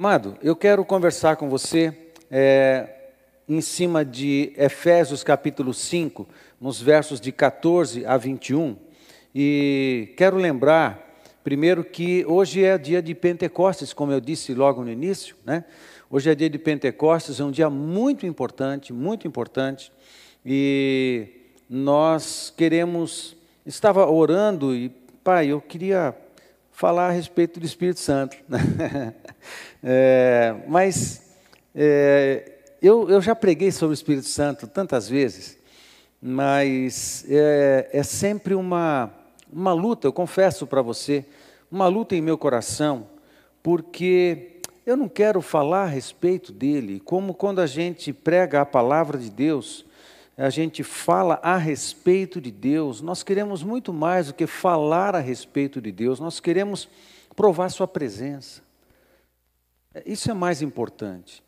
Amado, eu quero conversar com você é, em cima de Efésios capítulo 5, nos versos de 14 a 21. E quero lembrar, primeiro, que hoje é dia de Pentecostes, como eu disse logo no início, né? Hoje é dia de Pentecostes, é um dia muito importante, muito importante. E nós queremos. Estava orando e, pai, eu queria falar a respeito do Espírito Santo. é, mas é, eu, eu já preguei sobre o Espírito Santo tantas vezes, mas é, é sempre uma, uma luta, eu confesso para você, uma luta em meu coração, porque eu não quero falar a respeito dele, como quando a gente prega a palavra de Deus, a gente fala a respeito de Deus, nós queremos muito mais do que falar a respeito de Deus, nós queremos provar Sua presença. Isso é mais importante.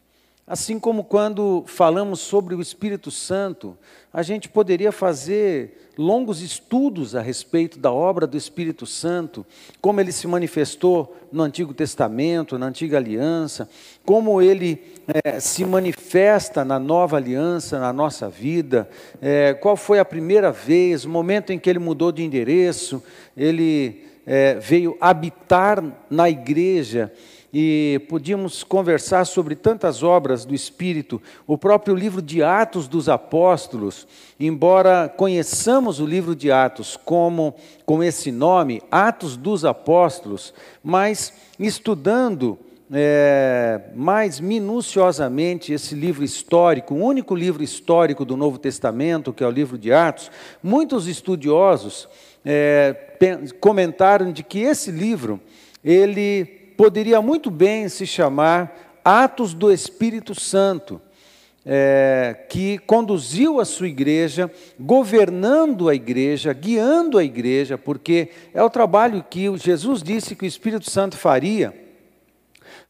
Assim como quando falamos sobre o Espírito Santo, a gente poderia fazer longos estudos a respeito da obra do Espírito Santo, como ele se manifestou no Antigo Testamento, na Antiga Aliança, como ele é, se manifesta na nova aliança, na nossa vida, é, qual foi a primeira vez, o momento em que ele mudou de endereço, ele é, veio habitar na igreja e podíamos conversar sobre tantas obras do Espírito, o próprio livro de Atos dos Apóstolos, embora conheçamos o livro de Atos como com esse nome, Atos dos Apóstolos, mas estudando é, mais minuciosamente esse livro histórico, o único livro histórico do Novo Testamento, que é o livro de Atos, muitos estudiosos é, comentaram de que esse livro ele poderia muito bem se chamar Atos do Espírito Santo, é, que conduziu a sua igreja, governando a igreja, guiando a igreja, porque é o trabalho que Jesus disse que o Espírito Santo faria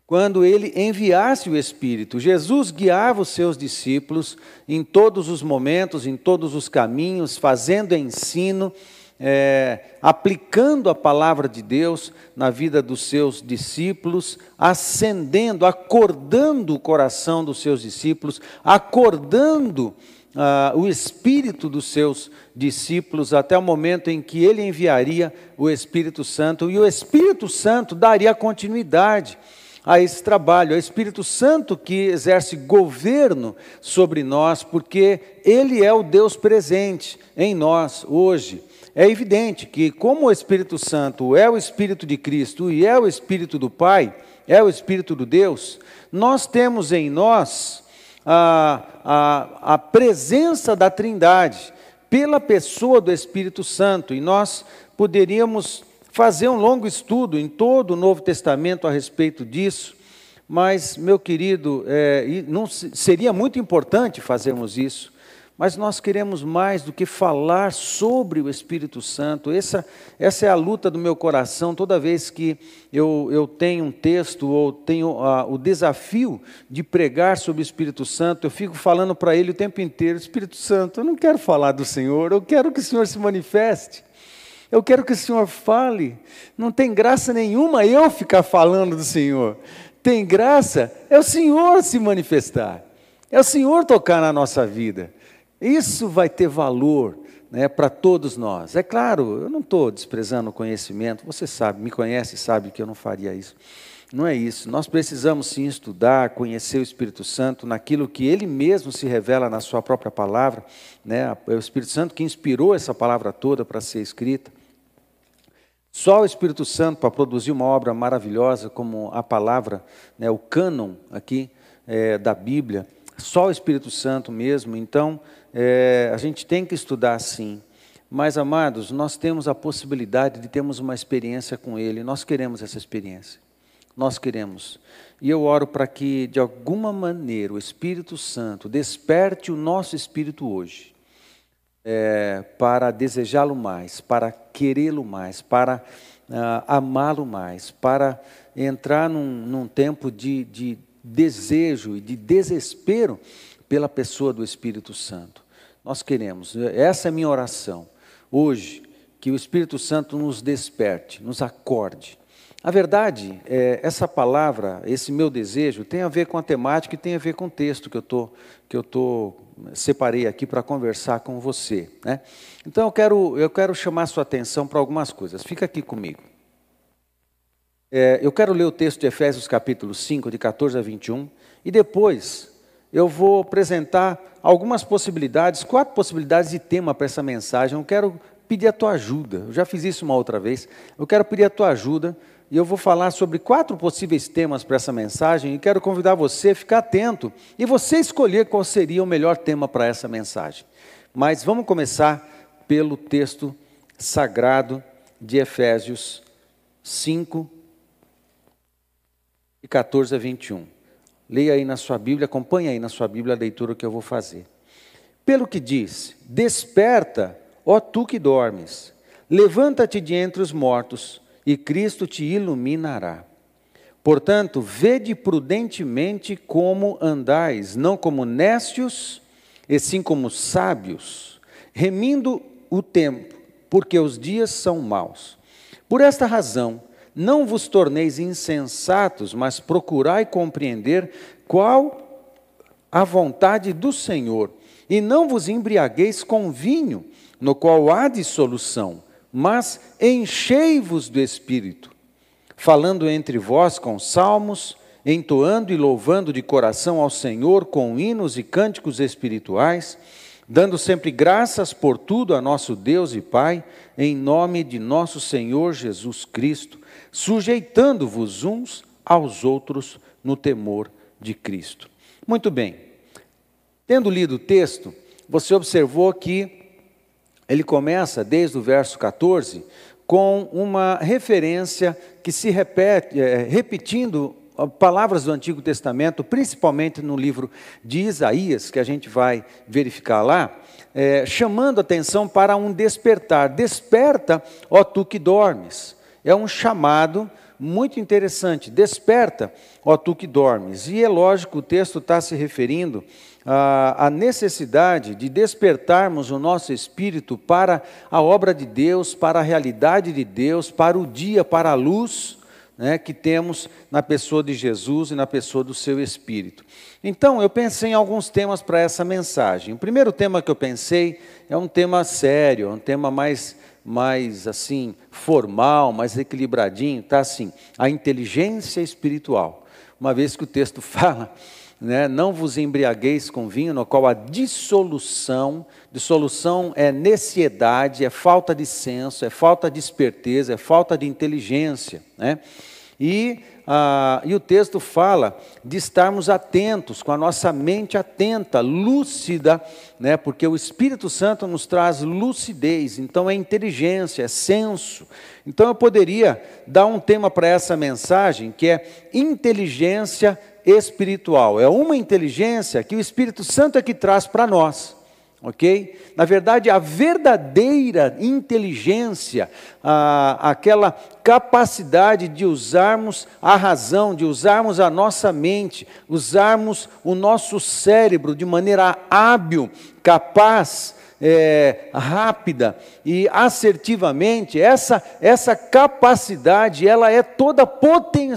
quando ele enviasse o Espírito. Jesus guiava os seus discípulos em todos os momentos, em todos os caminhos, fazendo ensino é, aplicando a palavra de Deus na vida dos seus discípulos, acendendo, acordando o coração dos seus discípulos, acordando ah, o espírito dos seus discípulos até o momento em que ele enviaria o Espírito Santo e o Espírito Santo daria continuidade a esse trabalho, é o Espírito Santo que exerce governo sobre nós, porque ele é o Deus presente em nós hoje. É evidente que, como o Espírito Santo é o Espírito de Cristo e é o Espírito do Pai, é o Espírito do Deus, nós temos em nós a, a, a presença da Trindade pela pessoa do Espírito Santo, e nós poderíamos fazer um longo estudo em todo o Novo Testamento a respeito disso, mas, meu querido, é, não, seria muito importante fazermos isso, mas nós queremos mais do que falar sobre o Espírito Santo. Essa, essa é a luta do meu coração toda vez que eu, eu tenho um texto ou tenho ah, o desafio de pregar sobre o Espírito Santo. Eu fico falando para ele o tempo inteiro: Espírito Santo, eu não quero falar do Senhor, eu quero que o Senhor se manifeste. Eu quero que o Senhor fale. Não tem graça nenhuma eu ficar falando do Senhor. Tem graça é o Senhor se manifestar. É o Senhor tocar na nossa vida. Isso vai ter valor né, para todos nós. É claro, eu não estou desprezando o conhecimento, você sabe, me conhece e sabe que eu não faria isso. Não é isso. Nós precisamos sim estudar, conhecer o Espírito Santo naquilo que ele mesmo se revela na sua própria palavra. Né? É o Espírito Santo que inspirou essa palavra toda para ser escrita. Só o Espírito Santo para produzir uma obra maravilhosa como a palavra, né, o cânon aqui é, da Bíblia, só o Espírito Santo mesmo. Então, é, a gente tem que estudar sim. Mas, amados, nós temos a possibilidade de termos uma experiência com Ele. Nós queremos essa experiência. Nós queremos. E eu oro para que, de alguma maneira, o Espírito Santo desperte o nosso espírito hoje é, para desejá-lo mais, para querê-lo mais, para uh, amá-lo mais, para entrar num, num tempo de, de desejo e de desespero pela pessoa do Espírito Santo. Nós queremos, essa é minha oração, hoje, que o Espírito Santo nos desperte, nos acorde, A verdade, é, essa palavra, esse meu desejo, tem a ver com a temática e tem a ver com o texto que eu tô, que eu tô separei aqui para conversar com você. Né? Então eu quero, eu quero chamar sua atenção para algumas coisas. Fica aqui comigo. É, eu quero ler o texto de Efésios capítulo 5, de 14 a 21, e depois eu vou apresentar algumas possibilidades, quatro possibilidades de tema para essa mensagem. Eu quero pedir a tua ajuda. Eu já fiz isso uma outra vez. Eu quero pedir a tua ajuda e eu vou falar sobre quatro possíveis temas para essa mensagem e quero convidar você a ficar atento e você escolher qual seria o melhor tema para essa mensagem. Mas vamos começar pelo texto sagrado de Efésios 5, e 14 a 21. Leia aí na sua Bíblia, acompanhe aí na sua Bíblia a leitura que eu vou fazer. Pelo que diz: Desperta, ó tu que dormes, levanta-te de entre os mortos, e Cristo te iluminará. Portanto, vede prudentemente como andais, não como nécios, e sim como sábios, remindo o tempo, porque os dias são maus. Por esta razão, não vos torneis insensatos, mas procurai compreender qual a vontade do Senhor. E não vos embriagueis com vinho, no qual há dissolução, mas enchei-vos do Espírito, falando entre vós com salmos, entoando e louvando de coração ao Senhor com hinos e cânticos espirituais, dando sempre graças por tudo a nosso Deus e Pai, em nome de nosso Senhor Jesus Cristo sujeitando-vos uns aos outros no temor de Cristo. Muito bem. Tendo lido o texto, você observou que ele começa desde o verso 14 com uma referência que se repete, é, repetindo palavras do Antigo Testamento, principalmente no livro de Isaías, que a gente vai verificar lá, é, chamando atenção para um despertar. Desperta, ó tu que dormes é um chamado muito interessante. Desperta, ó tu que dormes. E é lógico, o texto está se referindo à, à necessidade de despertarmos o nosso espírito para a obra de Deus, para a realidade de Deus, para o dia, para a luz. Né, que temos na pessoa de Jesus e na pessoa do seu Espírito. Então, eu pensei em alguns temas para essa mensagem. O primeiro tema que eu pensei é um tema sério, um tema mais mais assim formal, mais equilibradinho, tá assim, a inteligência espiritual. Uma vez que o texto fala, né, não vos embriagueis com vinho, no qual a dissolução, dissolução é neciedade, é falta de senso, é falta de esperteza, é falta de inteligência, né? E ah, e o texto fala de estarmos atentos, com a nossa mente atenta, lúcida, né, porque o Espírito Santo nos traz lucidez, então é inteligência, é senso. Então eu poderia dar um tema para essa mensagem que é inteligência espiritual. É uma inteligência que o Espírito Santo é que traz para nós ok? Na verdade, a verdadeira inteligência, a, aquela capacidade de usarmos a razão, de usarmos a nossa mente, usarmos o nosso cérebro de maneira hábil, capaz, é, rápida e assertivamente, essa, essa capacidade, ela é toda poten,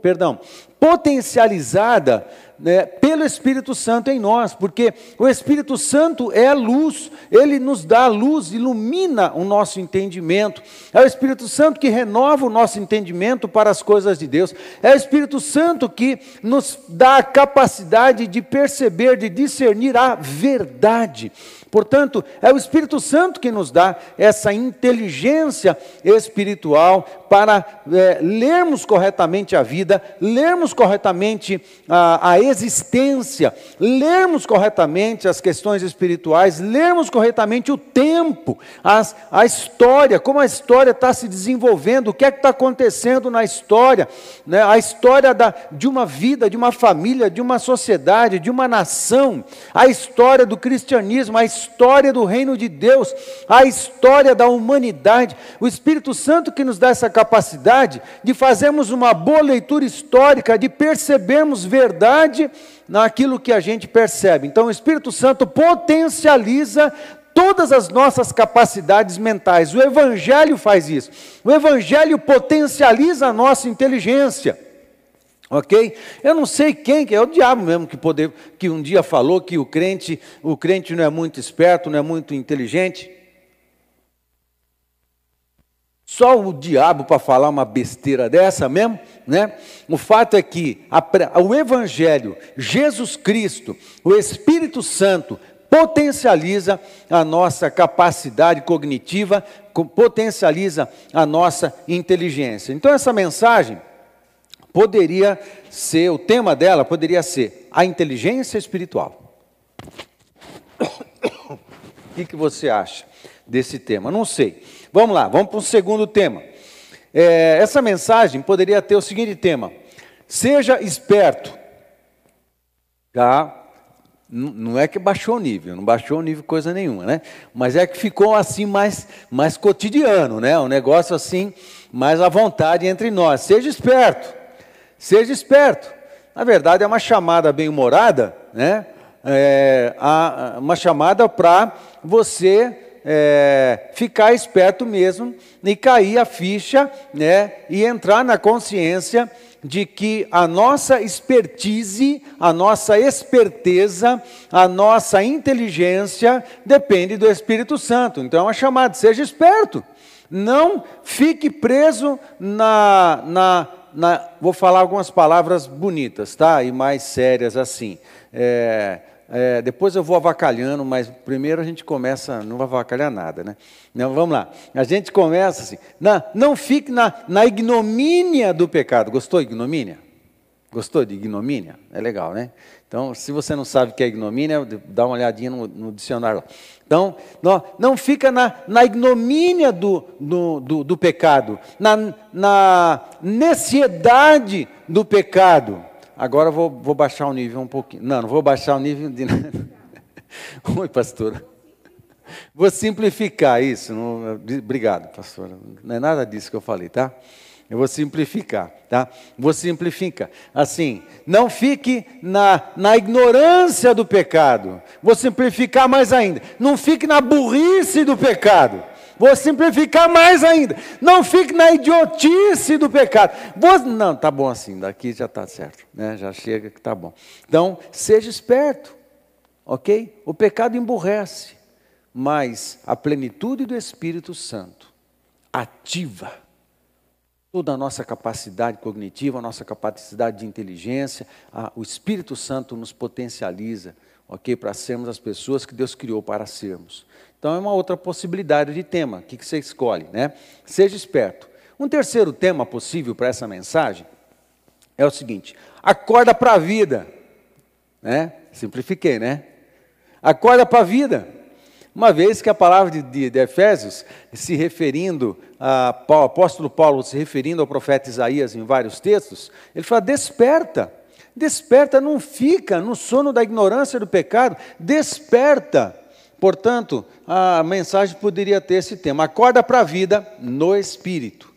perdão, potencializada né, pelo Espírito Santo em nós, porque o Espírito Santo é a luz, ele nos dá a luz, ilumina o nosso entendimento. É o Espírito Santo que renova o nosso entendimento para as coisas de Deus. É o Espírito Santo que nos dá a capacidade de perceber, de discernir a verdade. Portanto, é o Espírito Santo que nos dá essa inteligência espiritual para é, lermos corretamente a vida, lermos corretamente a, a existência, lermos corretamente as questões espirituais, lermos corretamente o tempo, as, a história, como a história está se desenvolvendo, o que é que está acontecendo na história, né? a história da, de uma vida, de uma família, de uma sociedade, de uma nação, a história do cristianismo, a história do reino de Deus, a história da humanidade. O Espírito Santo que nos dá essa capacidade de fazermos uma boa leitura histórica, de percebermos verdade naquilo que a gente percebe. Então, o Espírito Santo potencializa todas as nossas capacidades mentais. O Evangelho faz isso. O Evangelho potencializa a nossa inteligência. Ok? Eu não sei quem, que é o diabo mesmo que, poder, que um dia falou que o crente, o crente não é muito esperto, não é muito inteligente. Só o diabo para falar uma besteira dessa mesmo, né? O fato é que a, o Evangelho, Jesus Cristo, o Espírito Santo potencializa a nossa capacidade cognitiva, potencializa a nossa inteligência. Então essa mensagem poderia ser, o tema dela poderia ser a inteligência espiritual. O que, que você acha desse tema? Não sei. Vamos lá, vamos para o segundo tema. É, essa mensagem poderia ter o seguinte tema: seja esperto. Tá? Não é que baixou o nível, não baixou o nível coisa nenhuma, né? Mas é que ficou assim mais, mais cotidiano, né? Um negócio assim, mais à vontade entre nós. Seja esperto. Seja esperto. Na verdade, é uma chamada bem-humorada, né? É, uma chamada para você é, ficar esperto mesmo e cair a ficha, né? E entrar na consciência de que a nossa expertise, a nossa esperteza, a nossa inteligência depende do Espírito Santo. Então é uma chamada, seja esperto. Não fique preso na, na na, vou falar algumas palavras bonitas, tá? E mais sérias assim. É, é, depois eu vou avacalhando, mas primeiro a gente começa, não vai avacalhar nada, né? Não, vamos lá. A gente começa assim, na, não fique na, na ignomínia do pecado. Gostou de ignomínia? Gostou de ignomínia? É legal, né? Então, se você não sabe o que é ignomínia, dá uma olhadinha no, no dicionário. Então, não, não fica na, na ignomínia do, do, do, do pecado, na, na necessidade do pecado. Agora vou, vou baixar o nível um pouquinho. Não, não vou baixar o nível de. Oi, pastora. Vou simplificar isso. Não... Obrigado, pastora. Não é nada disso que eu falei, tá? Eu vou simplificar, tá? Vou simplificar. Assim, não fique na, na ignorância do pecado. Vou simplificar mais ainda. Não fique na burrice do pecado. Vou simplificar mais ainda. Não fique na idiotice do pecado. Vou, não, tá bom assim, daqui já está certo. Né? Já chega que tá bom. Então, seja esperto, ok? O pecado emburrece, mas a plenitude do Espírito Santo ativa toda a nossa capacidade cognitiva, a nossa capacidade de inteligência, a, o Espírito Santo nos potencializa, ok, para sermos as pessoas que Deus criou para sermos. Então é uma outra possibilidade de tema. O que, você escolhe, né? Seja esperto. Um terceiro tema possível para essa mensagem é o seguinte: acorda para a vida, né? Simplifiquei, né? Acorda para a vida. Uma vez que a palavra de, de, de Efésios, se referindo, a, o apóstolo Paulo se referindo ao profeta Isaías em vários textos, ele fala: desperta, desperta, não fica no sono da ignorância do pecado, desperta. Portanto, a mensagem poderia ter esse tema: acorda para a vida no espírito.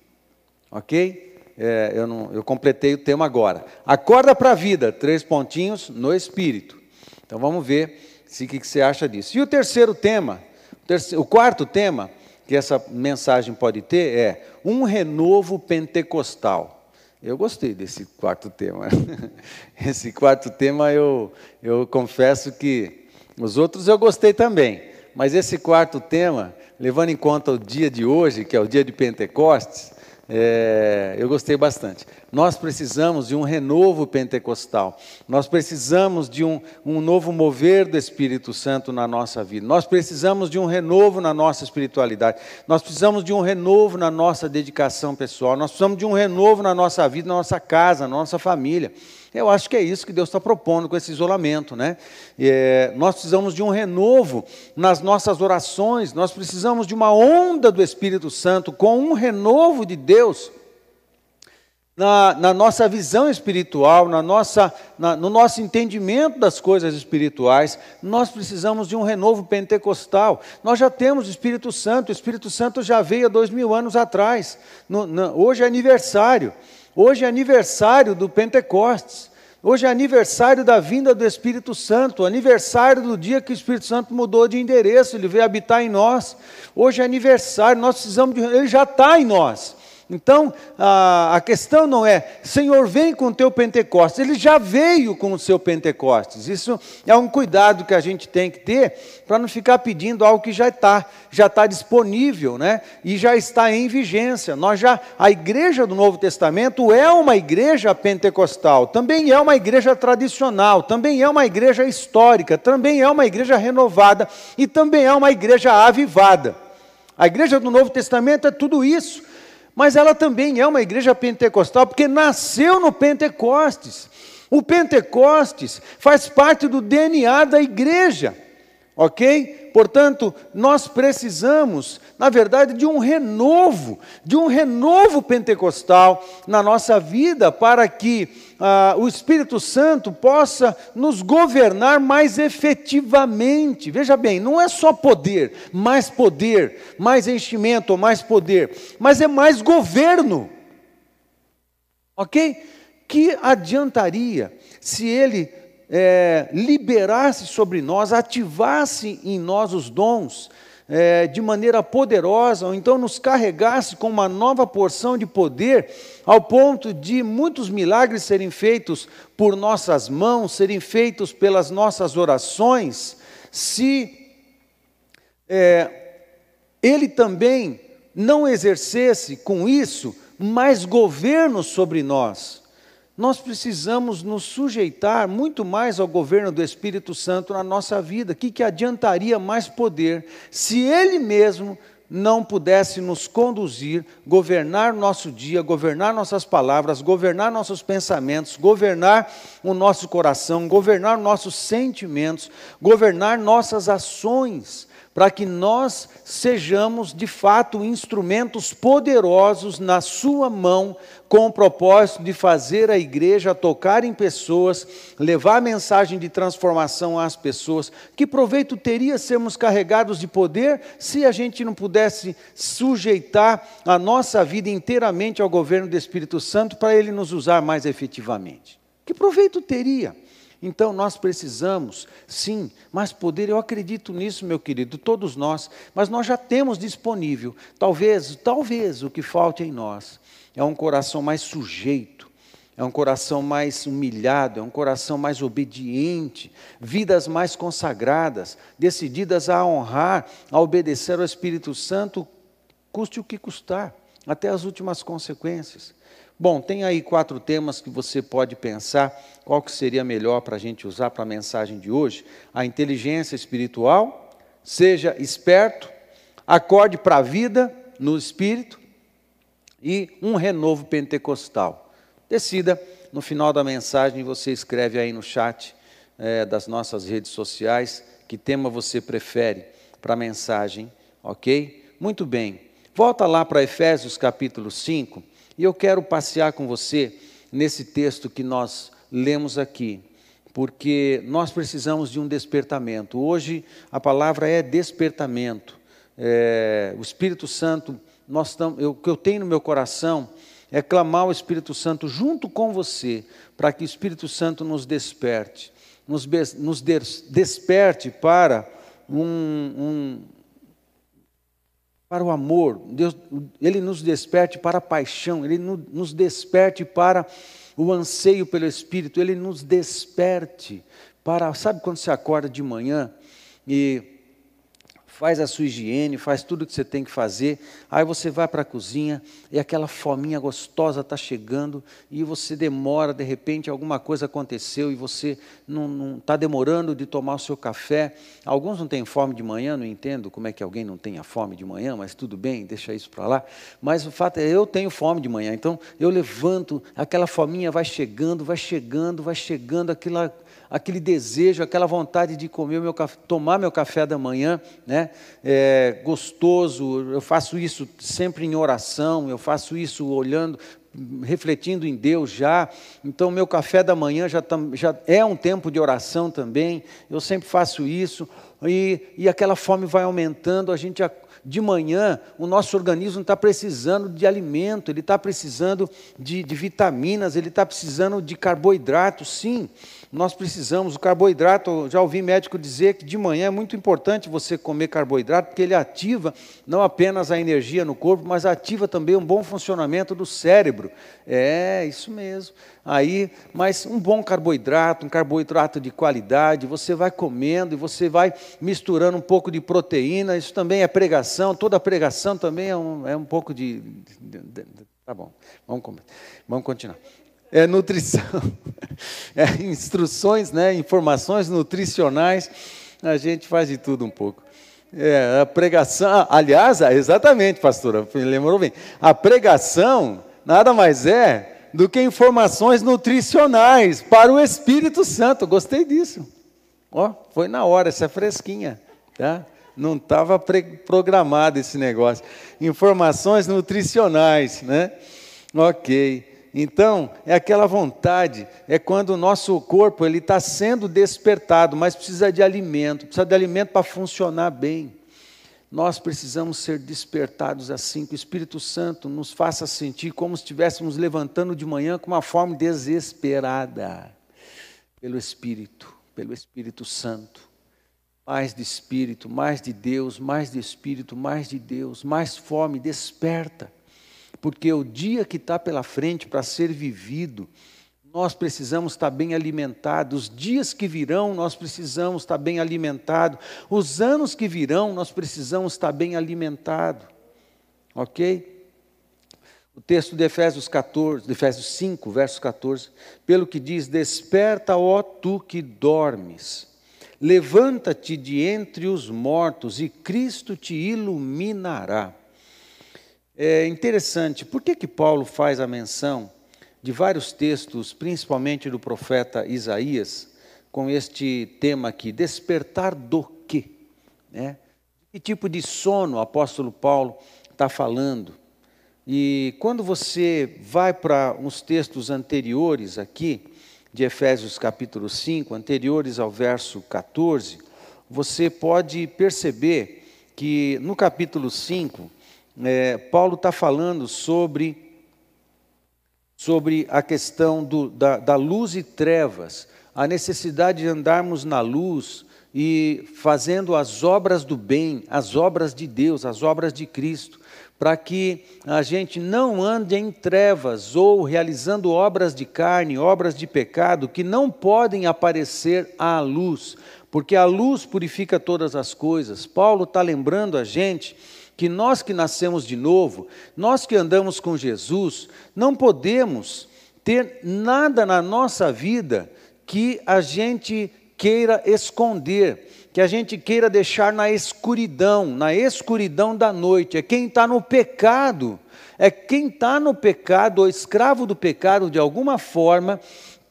Ok? É, eu, não, eu completei o tema agora. Acorda para a vida, três pontinhos no espírito. Então vamos ver o que você acha disso. E o terceiro tema, o, terceiro, o quarto tema que essa mensagem pode ter é um renovo pentecostal. Eu gostei desse quarto tema. Esse quarto tema eu, eu confesso que os outros eu gostei também. Mas esse quarto tema, levando em conta o dia de hoje, que é o dia de Pentecostes, é, eu gostei bastante. Nós precisamos de um renovo pentecostal. Nós precisamos de um, um novo mover do Espírito Santo na nossa vida. Nós precisamos de um renovo na nossa espiritualidade. Nós precisamos de um renovo na nossa dedicação pessoal. Nós precisamos de um renovo na nossa vida, na nossa casa, na nossa família. Eu acho que é isso que Deus está propondo com esse isolamento, né? É, nós precisamos de um renovo nas nossas orações, nós precisamos de uma onda do Espírito Santo com um renovo de Deus na, na nossa visão espiritual, na nossa, na, no nosso entendimento das coisas espirituais. Nós precisamos de um renovo pentecostal. Nós já temos o Espírito Santo, o Espírito Santo já veio há dois mil anos atrás. No, no, hoje é aniversário. Hoje é aniversário do Pentecostes. Hoje é aniversário da vinda do Espírito Santo, aniversário do dia que o Espírito Santo mudou de endereço, ele veio habitar em nós. Hoje é aniversário, nós precisamos de. Ele já está em nós. Então, a, a, questão não é, Senhor, vem com o teu Pentecostes. Ele já veio com o seu Pentecostes. Isso é um cuidado que a gente tem que ter para não ficar pedindo algo que já está, já está disponível, né? E já está em vigência. Nós já, a igreja do Novo Testamento é uma igreja pentecostal, também é uma igreja tradicional, também é uma igreja histórica, também é uma igreja renovada e também é uma igreja avivada. A igreja do Novo Testamento é tudo isso mas ela também é uma igreja pentecostal, porque nasceu no Pentecostes. O Pentecostes faz parte do DNA da igreja, ok? Portanto, nós precisamos, na verdade, de um renovo, de um renovo pentecostal na nossa vida, para que ah, o Espírito Santo possa nos governar mais efetivamente. Veja bem, não é só poder, mais poder, mais enchimento, mais poder, mas é mais governo. Ok? Que adiantaria se ele é, liberasse sobre nós, ativasse em nós os dons é, de maneira poderosa, ou então nos carregasse com uma nova porção de poder, ao ponto de muitos milagres serem feitos por nossas mãos, serem feitos pelas nossas orações, se é, Ele também não exercesse com isso mais governo sobre nós nós precisamos nos sujeitar muito mais ao governo do Espírito Santo na nossa vida. O que, que adiantaria mais poder se Ele mesmo não pudesse nos conduzir, governar nosso dia, governar nossas palavras, governar nossos pensamentos, governar o nosso coração, governar nossos sentimentos, governar nossas ações para que nós sejamos de fato instrumentos poderosos na Sua mão, com o propósito de fazer a igreja tocar em pessoas, levar a mensagem de transformação às pessoas. Que proveito teria sermos carregados de poder se a gente não pudesse sujeitar a nossa vida inteiramente ao governo do Espírito Santo para ele nos usar mais efetivamente? Que proveito teria? Então nós precisamos, sim, mais poder. Eu acredito nisso, meu querido, todos nós, mas nós já temos disponível. Talvez, talvez o que falte em nós é um coração mais sujeito, é um coração mais humilhado, é um coração mais obediente, vidas mais consagradas, decididas a honrar, a obedecer ao Espírito Santo, custe o que custar, até as últimas consequências. Bom, tem aí quatro temas que você pode pensar qual que seria melhor para a gente usar para a mensagem de hoje. A inteligência espiritual, seja esperto, acorde para a vida no espírito e um renovo pentecostal. Decida, no final da mensagem, você escreve aí no chat é, das nossas redes sociais que tema você prefere para a mensagem, ok? Muito bem. Volta lá para Efésios capítulo 5 e eu quero passear com você nesse texto que nós lemos aqui, porque nós precisamos de um despertamento. Hoje a palavra é despertamento. É, o Espírito Santo, nós tam, eu, o que eu tenho no meu coração é clamar o Espírito Santo junto com você, para que o Espírito Santo nos desperte, nos, nos desperte para um, um para o amor, Deus, Ele nos desperte para a paixão, Ele nos desperte para o anseio pelo Espírito, Ele nos desperte para, sabe quando você acorda de manhã e faz a sua higiene, faz tudo o que você tem que fazer, aí você vai para a cozinha e aquela fominha gostosa está chegando e você demora, de repente alguma coisa aconteceu e você não está demorando de tomar o seu café. Alguns não têm fome de manhã, não entendo como é que alguém não tenha fome de manhã, mas tudo bem, deixa isso para lá. Mas o fato é, eu tenho fome de manhã, então eu levanto, aquela fominha vai chegando, vai chegando, vai chegando, aquela aquele desejo, aquela vontade de comer meu café, tomar meu café da manhã, né? É, gostoso. Eu faço isso sempre em oração, eu faço isso olhando, refletindo em Deus já. Então, meu café da manhã já, já é um tempo de oração também. Eu sempre faço isso. e, e aquela fome vai aumentando, a gente de manhã, o nosso organismo está precisando de alimento, ele está precisando de, de vitaminas, ele está precisando de carboidrato, sim. Nós precisamos, o carboidrato, já ouvi médico dizer que de manhã é muito importante você comer carboidrato, porque ele ativa não apenas a energia no corpo, mas ativa também um bom funcionamento do cérebro. É, isso mesmo. Aí, mas um bom carboidrato, um carboidrato de qualidade, você vai comendo e você vai misturando um pouco de proteína, isso também é pregação, toda pregação também é um, é um pouco de, de, de, de Tá bom, vamos, vamos continuar é nutrição, é instruções, né, informações nutricionais, a gente faz de tudo um pouco. É, a pregação, ah, aliás, ah, exatamente, pastora, lembrou bem, a pregação nada mais é do que informações nutricionais para o Espírito Santo. Gostei disso. Ó, foi na hora, essa é fresquinha, tá? Não estava programado esse negócio. Informações nutricionais, né? Ok. Então, é aquela vontade, é quando o nosso corpo ele está sendo despertado, mas precisa de alimento, precisa de alimento para funcionar bem. Nós precisamos ser despertados assim, que o Espírito Santo nos faça sentir como se estivéssemos levantando de manhã com uma forma desesperada, pelo Espírito, pelo Espírito Santo. Mais de Espírito, mais de Deus, mais de Espírito, mais de Deus, mais fome, desperta porque o dia que está pela frente para ser vivido, nós precisamos estar bem alimentados, os dias que virão, nós precisamos estar bem alimentados, os anos que virão, nós precisamos estar bem alimentados, ok? O texto de Efésios 14, de Efésios 5, verso 14, pelo que diz: Desperta, ó tu que dormes, levanta-te de entre os mortos, e Cristo te iluminará. É interessante, por que, que Paulo faz a menção de vários textos, principalmente do profeta Isaías, com este tema aqui, despertar do quê? Né? Que tipo de sono o apóstolo Paulo está falando? E quando você vai para uns textos anteriores aqui, de Efésios capítulo 5, anteriores ao verso 14, você pode perceber que no capítulo 5, é, Paulo está falando sobre, sobre a questão do, da, da luz e trevas, a necessidade de andarmos na luz e fazendo as obras do bem, as obras de Deus, as obras de Cristo, para que a gente não ande em trevas ou realizando obras de carne, obras de pecado que não podem aparecer à luz, porque a luz purifica todas as coisas. Paulo está lembrando a gente que nós que nascemos de novo, nós que andamos com Jesus, não podemos ter nada na nossa vida que a gente queira esconder, que a gente queira deixar na escuridão, na escuridão da noite. É quem está no pecado, é quem está no pecado, ou escravo do pecado de alguma forma,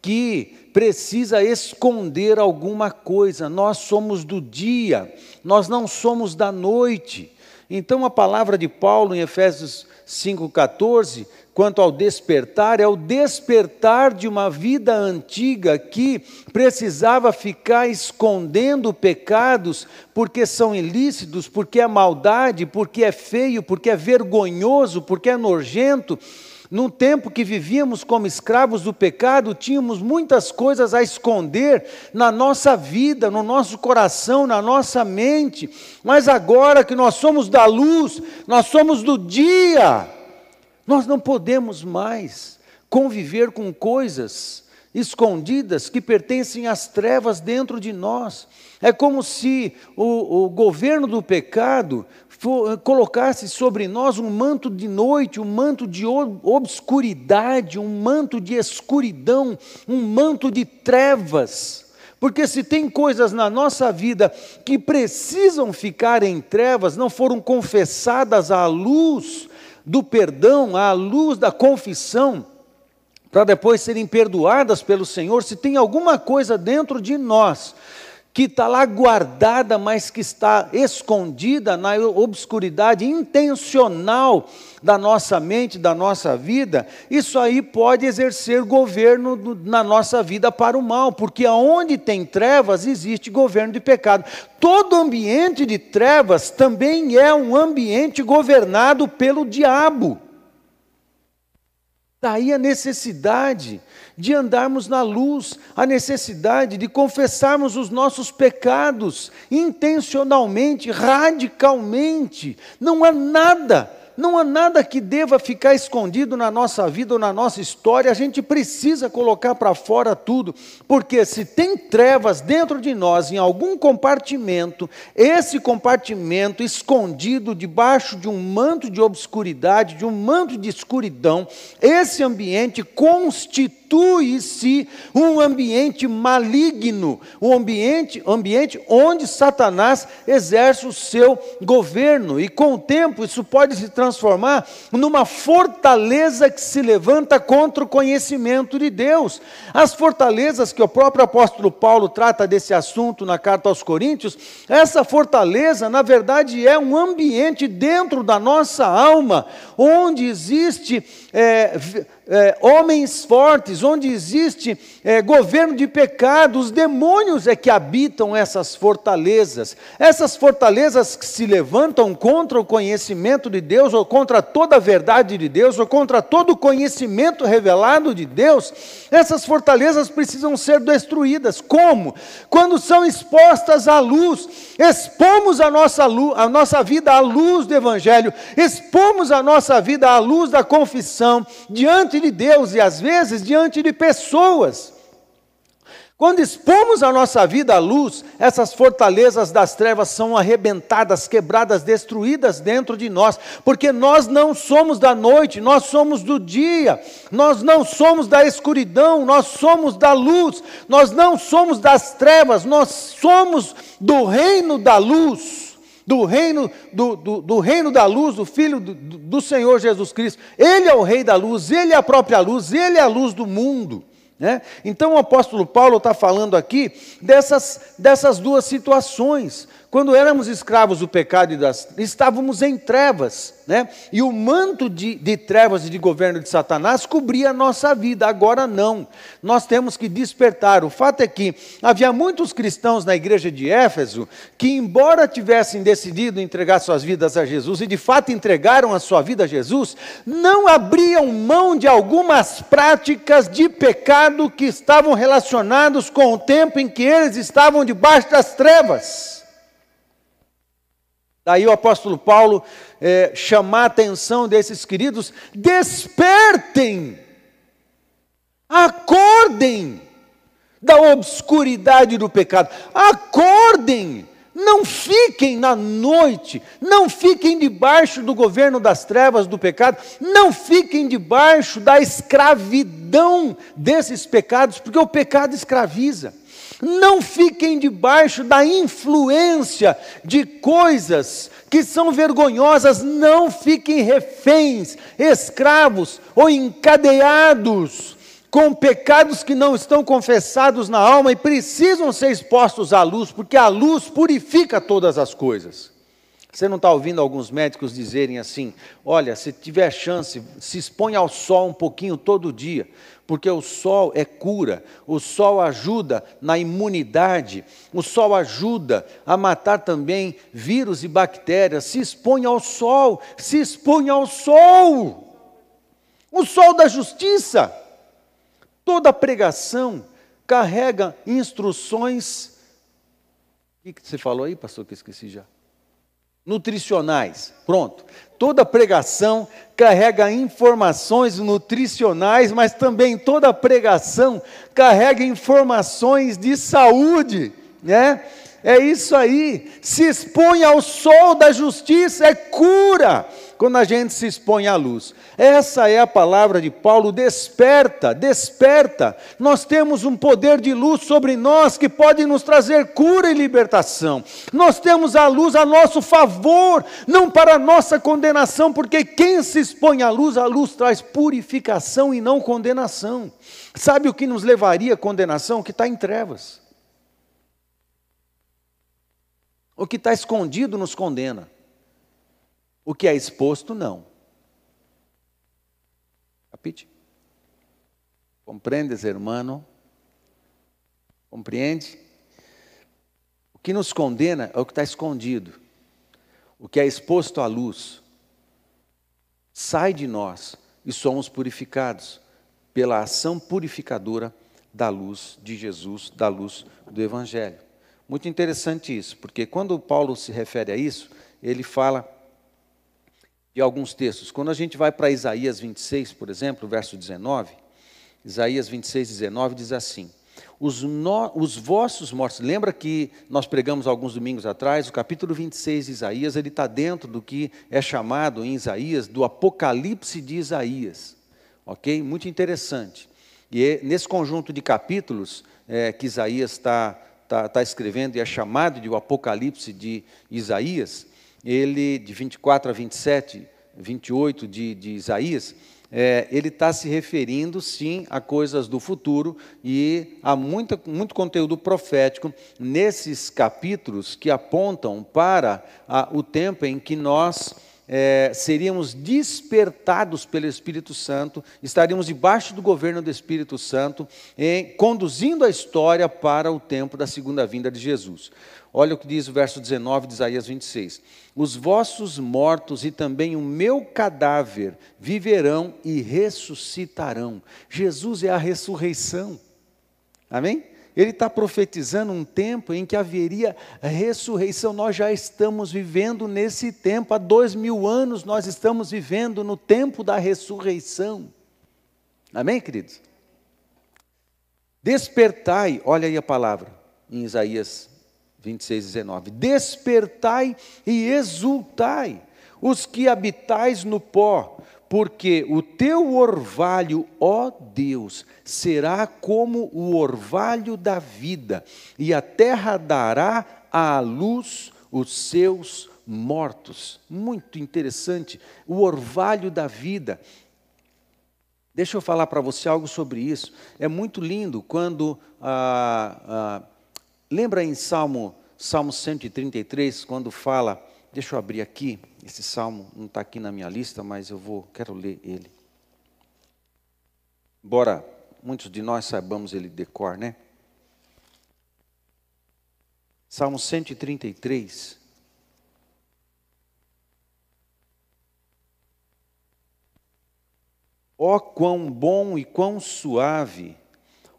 que precisa esconder alguma coisa. Nós somos do dia, nós não somos da noite. Então a palavra de Paulo em Efésios 5,14, quanto ao despertar, é o despertar de uma vida antiga que precisava ficar escondendo pecados porque são ilícitos, porque é maldade, porque é feio, porque é vergonhoso, porque é nojento no tempo que vivíamos como escravos do pecado, tínhamos muitas coisas a esconder na nossa vida, no nosso coração, na nossa mente, mas agora que nós somos da luz, nós somos do dia, nós não podemos mais conviver com coisas escondidas que pertencem às trevas dentro de nós. É como se o, o governo do pecado colocasse sobre nós um manto de noite, um manto de obscuridade, um manto de escuridão, um manto de trevas. Porque se tem coisas na nossa vida que precisam ficar em trevas, não foram confessadas à luz do perdão, à luz da confissão, para depois serem perdoadas pelo Senhor, se tem alguma coisa dentro de nós que está lá guardada, mas que está escondida na obscuridade intencional da nossa mente, da nossa vida, isso aí pode exercer governo na nossa vida para o mal, porque aonde tem trevas existe governo de pecado. Todo ambiente de trevas também é um ambiente governado pelo diabo. Daí a necessidade de andarmos na luz, a necessidade de confessarmos os nossos pecados intencionalmente, radicalmente. Não há nada não há nada que deva ficar escondido na nossa vida ou na nossa história, a gente precisa colocar para fora tudo, porque se tem trevas dentro de nós, em algum compartimento, esse compartimento escondido debaixo de um manto de obscuridade, de um manto de escuridão, esse ambiente constitui-se um ambiente maligno, um ambiente, ambiente onde Satanás exerce o seu governo, e com o tempo isso pode se transformar transformar numa fortaleza que se levanta contra o conhecimento de Deus. As fortalezas que o próprio apóstolo Paulo trata desse assunto na carta aos Coríntios, essa fortaleza, na verdade, é um ambiente dentro da nossa alma, onde existe. É, é, homens fortes, onde existe é, governo de pecado, os demônios é que habitam essas fortalezas. Essas fortalezas que se levantam contra o conhecimento de Deus, ou contra toda a verdade de Deus, ou contra todo o conhecimento revelado de Deus, essas fortalezas precisam ser destruídas. Como? Quando são expostas à luz, expomos a nossa, luz, a nossa vida à luz do Evangelho, expomos a nossa vida à luz da confissão, diante diante de Deus e às vezes diante de pessoas. Quando expomos a nossa vida à luz, essas fortalezas das trevas são arrebentadas, quebradas, destruídas dentro de nós, porque nós não somos da noite, nós somos do dia, nós não somos da escuridão, nós somos da luz, nós não somos das trevas, nós somos do reino da luz do reino, do, do, do, reino da luz, do Filho do, do Senhor Jesus Cristo. Ele é o Rei da luz, Ele é a própria luz, Ele é a luz do mundo. Né? Então o apóstolo Paulo está falando aqui dessas, dessas duas situações. Quando éramos escravos do pecado e das, estávamos em trevas, né? E o manto de, de trevas e de governo de Satanás cobria a nossa vida. Agora não. Nós temos que despertar. O fato é que havia muitos cristãos na igreja de Éfeso que, embora tivessem decidido entregar suas vidas a Jesus e de fato entregaram a sua vida a Jesus, não abriam mão de algumas práticas de pecado que estavam relacionados com o tempo em que eles estavam debaixo das trevas. Daí o apóstolo Paulo é, chamar a atenção desses queridos: despertem, acordem da obscuridade do pecado, acordem, não fiquem na noite, não fiquem debaixo do governo das trevas do pecado, não fiquem debaixo da escravidão desses pecados, porque o pecado escraviza. Não fiquem debaixo da influência de coisas que são vergonhosas, não fiquem reféns, escravos ou encadeados com pecados que não estão confessados na alma e precisam ser expostos à luz, porque a luz purifica todas as coisas. Você não está ouvindo alguns médicos dizerem assim: olha, se tiver chance, se expõe ao sol um pouquinho todo dia, porque o sol é cura, o sol ajuda na imunidade, o sol ajuda a matar também vírus e bactérias. Se expõe ao sol, se expõe ao sol, o sol da justiça. Toda pregação carrega instruções. O que você falou aí, pastor, que eu esqueci já? nutricionais. Pronto. Toda pregação carrega informações nutricionais, mas também toda pregação carrega informações de saúde, né? É isso aí. Se expõe ao sol da justiça, é cura quando a gente se expõe à luz. Essa é a palavra de Paulo: desperta, desperta. Nós temos um poder de luz sobre nós que pode nos trazer cura e libertação. Nós temos a luz a nosso favor, não para nossa condenação, porque quem se expõe à luz, a luz traz purificação e não condenação. Sabe o que nos levaria à condenação? Que está em trevas. O que está escondido nos condena. O que é exposto, não. Capite? Compreendes, hermano? Compreende? O que nos condena é o que está escondido. O que é exposto à luz sai de nós e somos purificados pela ação purificadora da luz de Jesus, da luz do Evangelho. Muito interessante isso, porque quando Paulo se refere a isso, ele fala de alguns textos. Quando a gente vai para Isaías 26, por exemplo, verso 19, Isaías 26, 19 diz assim: os, no, os, vossos mortos, lembra que nós pregamos alguns domingos atrás, o capítulo 26 de Isaías, ele está dentro do que é chamado em Isaías do Apocalipse de Isaías, ok? Muito interessante. E é nesse conjunto de capítulos é, que Isaías está tá, tá escrevendo e é chamado de o Apocalipse de Isaías, ele, de 24 a 27, 28 de, de Isaías, é, ele está se referindo, sim, a coisas do futuro e há muita, muito conteúdo profético nesses capítulos que apontam para a, o tempo em que nós é, seríamos despertados pelo Espírito Santo, estaríamos debaixo do governo do Espírito Santo, em, conduzindo a história para o tempo da segunda vinda de Jesus. Olha o que diz o verso 19 de Isaías 26. Os vossos mortos e também o meu cadáver viverão e ressuscitarão. Jesus é a ressurreição. Amém? Ele está profetizando um tempo em que haveria ressurreição. Nós já estamos vivendo nesse tempo. Há dois mil anos nós estamos vivendo no tempo da ressurreição. Amém, queridos? Despertai, olha aí a palavra em Isaías 26, 19. Despertai e exultai, os que habitais no pó, porque o teu orvalho, ó Deus, será como o orvalho da vida, e a terra dará à luz os seus mortos. Muito interessante, o orvalho da vida. Deixa eu falar para você algo sobre isso. É muito lindo quando ah, ah, Lembra em Salmo, Salmo 133, quando fala, deixa eu abrir aqui, esse salmo não está aqui na minha lista, mas eu vou, quero ler ele. Embora muitos de nós saibamos ele de cor, né? Salmo 133. Ó oh, quão bom e quão suave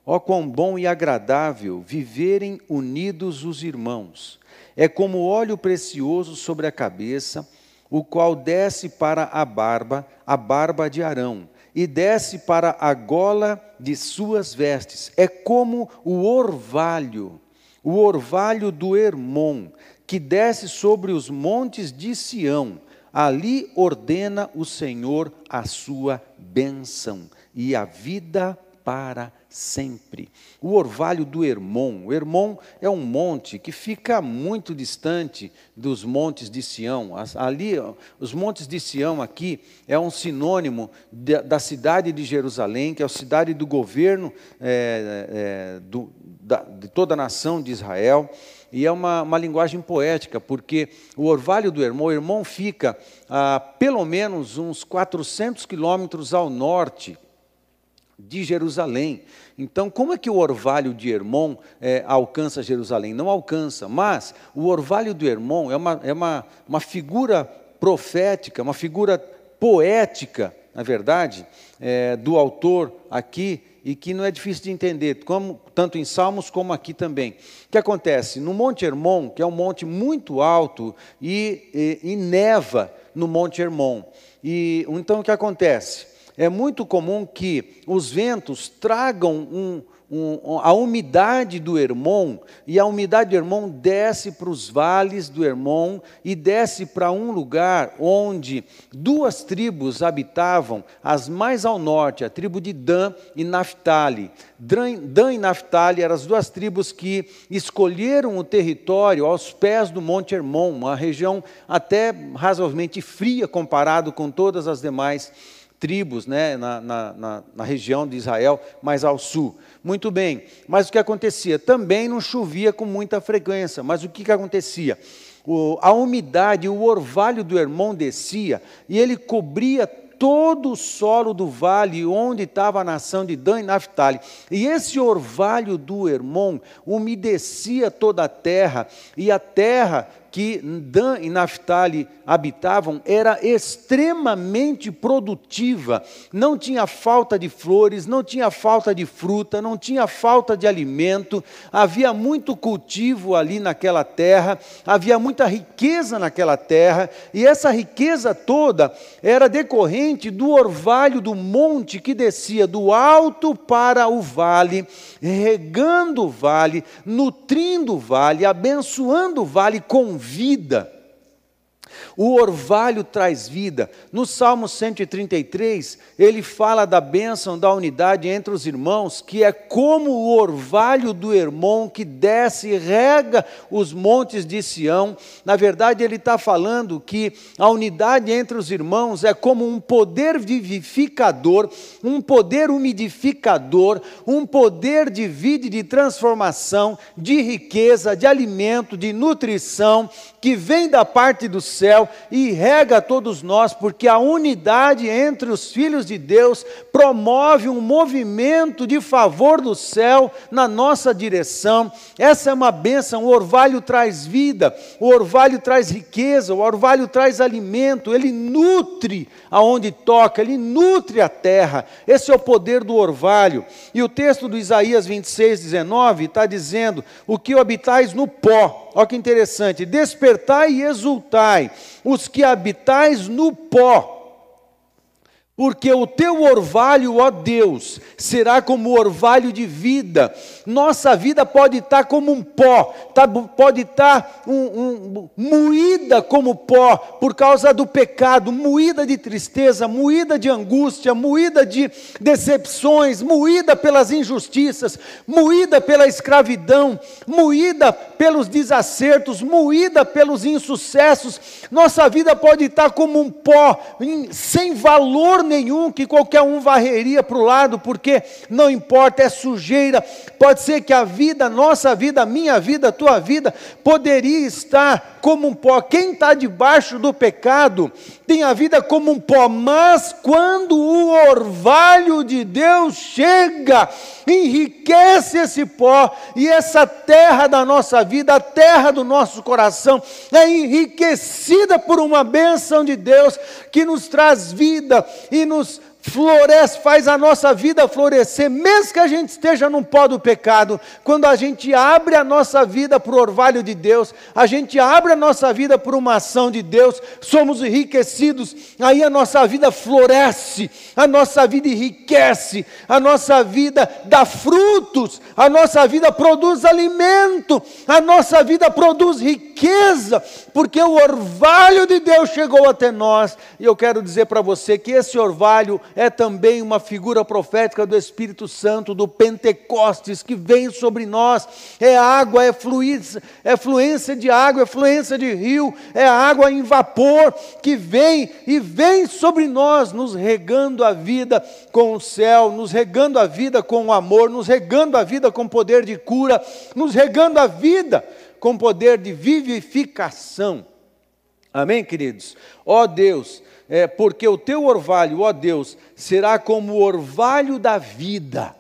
Ó quão bom e agradável viverem unidos os irmãos. É como óleo precioso sobre a cabeça, o qual desce para a barba, a barba de Arão, e desce para a gola de suas vestes. É como o orvalho, o orvalho do Hermon, que desce sobre os montes de Sião. Ali ordena o Senhor a sua bênção e a vida para sempre. O orvalho do Hermon. O Hermon é um monte que fica muito distante dos montes de Sião. Ali, os montes de Sião aqui é um sinônimo da cidade de Jerusalém, que é a cidade do governo é, é, do, da, de toda a nação de Israel. E é uma, uma linguagem poética, porque o orvalho do Hermon, o Hermon fica a pelo menos uns 400 quilômetros ao norte de Jerusalém. Então, como é que o orvalho de Hermon é, alcança Jerusalém? Não alcança, mas o orvalho do Hermon é uma, é uma, uma figura profética, uma figura poética, na verdade, é, do autor aqui, e que não é difícil de entender, como, tanto em Salmos como aqui também. O que acontece? No Monte Hermon, que é um monte muito alto, e, e, e neva no Monte Hermon. E, então, o que acontece? É muito comum que os ventos tragam um, um, a umidade do Hermon, e a umidade do Hermon desce para os vales do Hermon e desce para um lugar onde duas tribos habitavam, as mais ao norte, a tribo de Dan e Naphtali. Dan e Naphtali eram as duas tribos que escolheram o território aos pés do Monte Hermon, uma região até razoavelmente fria comparado com todas as demais tribos né, na, na, na, região de Israel, mais ao sul. Muito bem, mas o que acontecia? Também não chovia com muita frequência, mas o que, que acontecia? a umidade, o orvalho do Hermon descia e ele cobria todo o solo do vale onde estava a nação de Dan e Naphtali. E esse orvalho do Hermon umedecia toda a terra, e a terra que Dan e Naphtali habitavam era extremamente produtiva, não tinha falta de flores, não tinha falta de fruta, não tinha falta de alimento, havia muito cultivo ali naquela terra, havia muita riqueza naquela terra, e essa riqueza toda era decorrente do orvalho do monte que descia do alto para o vale, regando o vale, nutrindo o vale, abençoando o vale com vida. O orvalho traz vida. No Salmo 133, ele fala da bênção da unidade entre os irmãos, que é como o orvalho do irmão que desce e rega os montes de Sião. Na verdade, ele está falando que a unidade entre os irmãos é como um poder vivificador, um poder umidificador, um poder de vida e de transformação, de riqueza, de alimento, de nutrição, que vem da parte do céu e rega todos nós, porque a unidade entre os filhos de Deus promove um movimento de favor do céu na nossa direção. Essa é uma bênção. O orvalho traz vida, o orvalho traz riqueza, o orvalho traz alimento, ele nutre aonde toca, ele nutre a terra. Esse é o poder do orvalho. E o texto do Isaías 26, 19 está dizendo: O que habitais no pó, olha que interessante, despertai e exultai os que habitais no pó, porque o teu orvalho, ó Deus, será como orvalho de vida. Nossa vida pode estar como um pó, tá, pode estar um, um, moída como pó por causa do pecado, moída de tristeza, moída de angústia, moída de decepções, moída pelas injustiças, moída pela escravidão, moída pelos desacertos, moída pelos insucessos. Nossa vida pode estar como um pó, sem valor nenhum que qualquer um varreria para o lado, porque não importa, é sujeira. Pode ser que a vida, nossa vida, minha vida, tua vida, poderia estar como um pó. Quem está debaixo do pecado tem a vida como um pó, mas quando o orvalho de Deus chega, enriquece esse pó, e essa terra da nossa vida, a terra do nosso coração, é enriquecida por uma bênção de Deus que nos traz vida e nos floresce, faz a nossa vida florescer, mesmo que a gente esteja num pó do pecado, quando a gente abre a nossa vida para o orvalho de Deus, a gente abre a nossa vida para uma ação de Deus, somos enriquecidos, aí a nossa vida floresce, a nossa vida enriquece, a nossa vida dá frutos, a nossa vida produz alimento, a nossa vida produz riqueza, porque o orvalho de Deus chegou até nós, e eu quero dizer para você que esse orvalho é também uma figura profética do Espírito Santo, do Pentecostes que vem sobre nós. É água, é fluência, é fluência de água, é fluência de rio, é água em vapor que vem e vem sobre nós, nos regando a vida com o céu, nos regando a vida com o amor, nos regando a vida com poder de cura, nos regando a vida com poder de vivificação. Amém, queridos? Ó oh Deus, é, porque o teu orvalho, ó Deus, será como o orvalho da vida,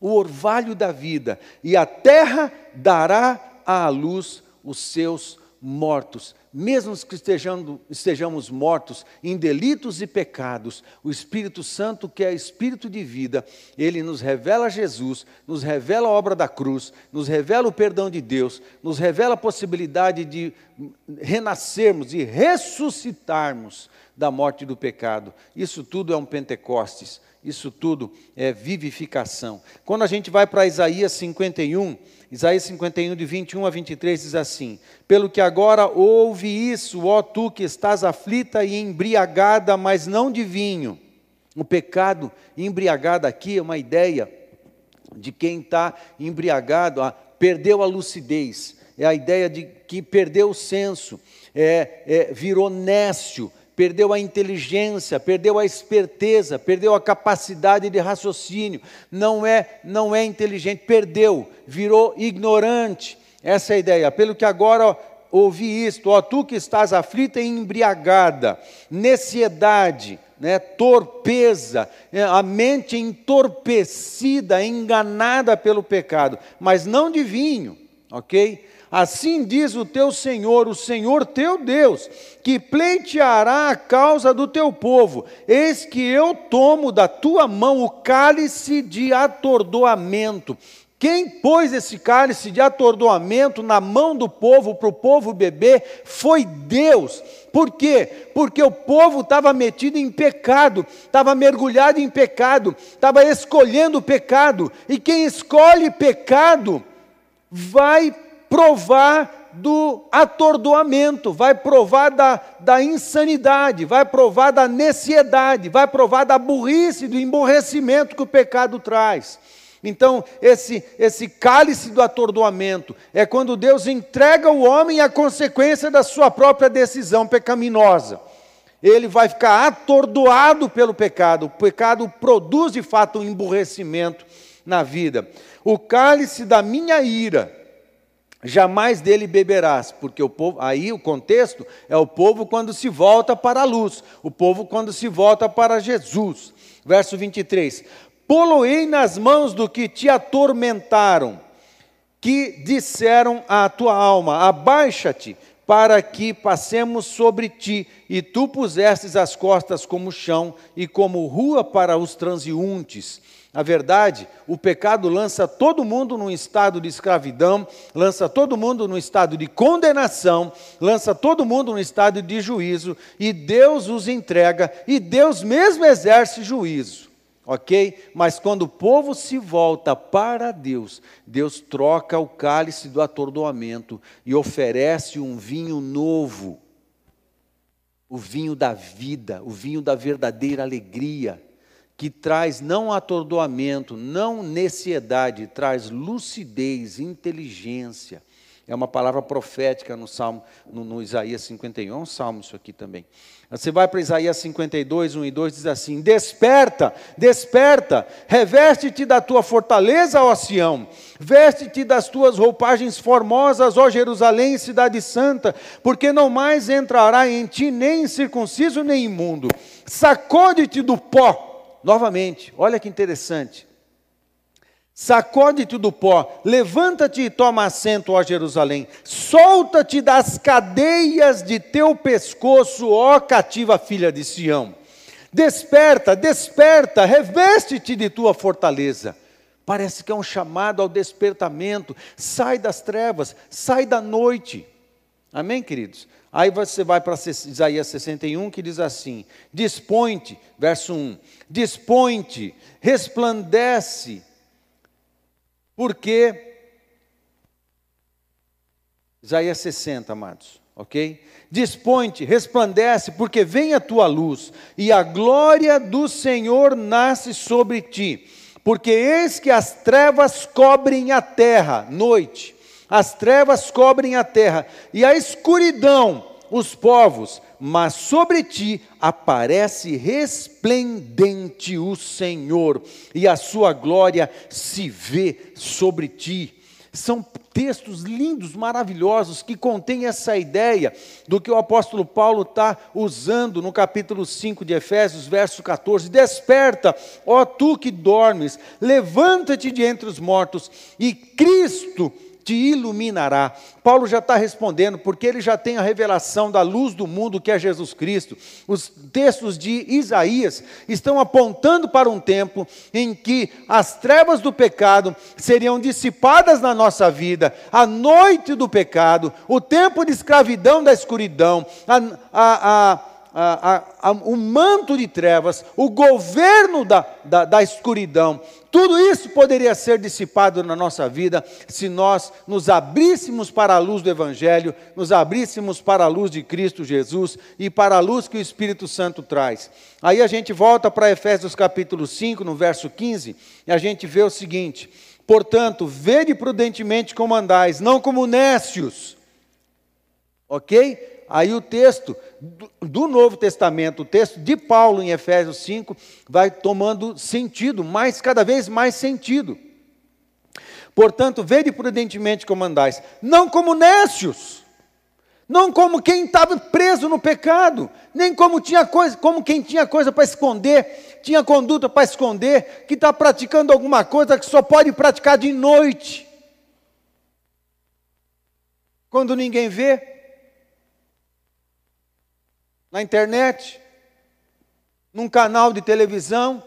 o orvalho da vida, e a terra dará à luz os seus mortos. Mesmo que estejamos, estejamos mortos em delitos e pecados, o Espírito Santo, que é Espírito de vida, ele nos revela Jesus, nos revela a obra da cruz, nos revela o perdão de Deus, nos revela a possibilidade de renascermos e ressuscitarmos da morte do pecado. Isso tudo é um Pentecostes, isso tudo é vivificação. Quando a gente vai para Isaías 51, Isaías 51, de 21 a 23, diz assim: Pelo que agora ouve isso, ó tu que estás aflita e embriagada, mas não de vinho. O pecado embriagado aqui é uma ideia de quem está embriagado, perdeu a lucidez, é a ideia de que perdeu o senso, é, é, virou nécio, perdeu a inteligência, perdeu a esperteza, perdeu a capacidade de raciocínio, não é, não é inteligente, perdeu, virou ignorante. Essa é a ideia. Pelo que agora ouvi isto, ó tu que estás aflita e embriagada, necessidade, né, torpeza, é, a mente entorpecida, enganada pelo pecado, mas não de vinho, ok? Assim diz o teu Senhor, o Senhor teu Deus, que pleiteará a causa do teu povo. Eis que eu tomo da tua mão o cálice de atordoamento. Quem pôs esse cálice de atordoamento na mão do povo para o povo beber foi Deus. Por quê? Porque o povo estava metido em pecado, estava mergulhado em pecado, estava escolhendo o pecado. E quem escolhe pecado vai provar do atordoamento, vai provar da, da insanidade, vai provar da necessidade, vai provar da burrice, do emborrecimento que o pecado traz. Então, esse, esse cálice do atordoamento é quando Deus entrega o homem à consequência da sua própria decisão pecaminosa. Ele vai ficar atordoado pelo pecado. O pecado produz de fato um emburrecimento na vida. O cálice da minha ira jamais dele beberás, porque o povo, aí o contexto é o povo quando se volta para a luz, o povo quando se volta para Jesus. Verso 23: Poloei nas mãos do que te atormentaram, que disseram à tua alma: Abaixa-te, para que passemos sobre ti, e tu pusestes as costas como chão e como rua para os transeuntes. A verdade, o pecado lança todo mundo num estado de escravidão, lança todo mundo num estado de condenação, lança todo mundo num estado de juízo, e Deus os entrega, e Deus mesmo exerce juízo. Ok? Mas quando o povo se volta para Deus, Deus troca o cálice do atordoamento e oferece um vinho novo, o vinho da vida, o vinho da verdadeira alegria que traz não atordoamento, não necessidade, traz lucidez, inteligência. É uma palavra profética no Salmo, no, no Isaías 51, é um salmo isso aqui também. Você vai para Isaías 52, 1 e 2, diz assim: Desperta, desperta, reveste-te da tua fortaleza, ó Sião, veste-te das tuas roupagens formosas, ó Jerusalém, cidade santa, porque não mais entrará em ti nem circunciso nem imundo. Sacode-te do pó Novamente, olha que interessante. Sacode-te do pó, levanta-te e toma assento, ó Jerusalém. Solta-te das cadeias de teu pescoço, ó cativa filha de Sião. Desperta, desperta, reveste-te de tua fortaleza. Parece que é um chamado ao despertamento. Sai das trevas, sai da noite. Amém, queridos? Aí você vai para Isaías 61 que diz assim: Dispõe-te, verso 1: Dispõe-te, resplandece, porque. Isaías 60, amados, ok? Dispõe-te, resplandece, porque vem a tua luz, e a glória do Senhor nasce sobre ti. Porque eis que as trevas cobrem a terra, noite, as trevas cobrem a terra, e a escuridão os povos, mas sobre ti aparece resplendente o Senhor, e a sua glória se vê sobre ti. São textos lindos, maravilhosos, que contêm essa ideia do que o apóstolo Paulo está usando no capítulo 5 de Efésios, verso 14: Desperta, ó tu que dormes, levanta-te de entre os mortos, e Cristo te iluminará. Paulo já está respondendo, porque ele já tem a revelação da luz do mundo que é Jesus Cristo. Os textos de Isaías estão apontando para um tempo em que as trevas do pecado seriam dissipadas na nossa vida, a noite do pecado, o tempo de escravidão da escuridão, a, a, a a, a, o manto de trevas, o governo da, da, da escuridão, tudo isso poderia ser dissipado na nossa vida se nós nos abríssemos para a luz do Evangelho, nos abríssemos para a luz de Cristo Jesus e para a luz que o Espírito Santo traz. Aí a gente volta para Efésios capítulo 5, no verso 15, e a gente vê o seguinte: Portanto, vede prudentemente como andais, não como nécios. Ok? Aí o texto do Novo Testamento, o texto de Paulo em Efésios 5, vai tomando sentido, mais cada vez mais sentido. Portanto, vede prudentemente como andais, não como nécios, não como quem estava preso no pecado, nem como tinha coisa, como quem tinha coisa para esconder, tinha conduta para esconder, que está praticando alguma coisa que só pode praticar de noite, quando ninguém vê, na internet, num canal de televisão.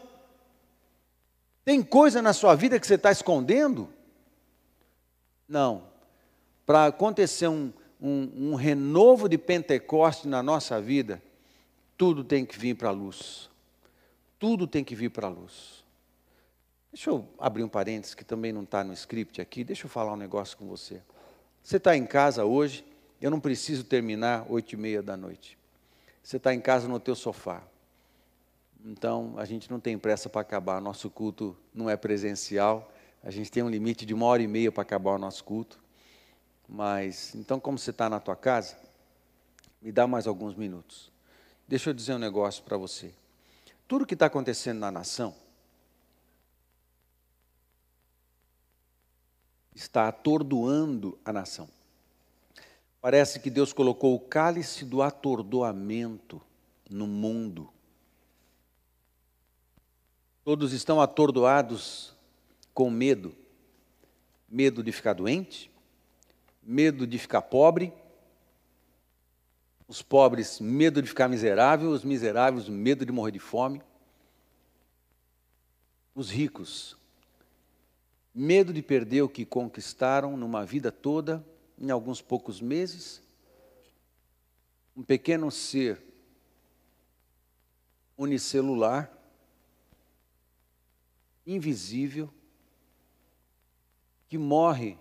Tem coisa na sua vida que você está escondendo? Não. Para acontecer um, um, um renovo de Pentecoste na nossa vida, tudo tem que vir para a luz. Tudo tem que vir para a luz. Deixa eu abrir um parênteses que também não está no script aqui. Deixa eu falar um negócio com você. Você está em casa hoje, eu não preciso terminar oito e meia da noite. Você está em casa no teu sofá. Então, a gente não tem pressa para acabar. Nosso culto não é presencial. A gente tem um limite de uma hora e meia para acabar o nosso culto. Mas, então, como você está na tua casa, me dá mais alguns minutos. Deixa eu dizer um negócio para você. Tudo que está acontecendo na nação está atordoando a nação. Parece que Deus colocou o cálice do atordoamento no mundo. Todos estão atordoados com medo. Medo de ficar doente, medo de ficar pobre, os pobres, medo de ficar miserável, os miseráveis, medo de morrer de fome, os ricos, medo de perder o que conquistaram numa vida toda, em alguns poucos meses, um pequeno ser unicelular, invisível, que morre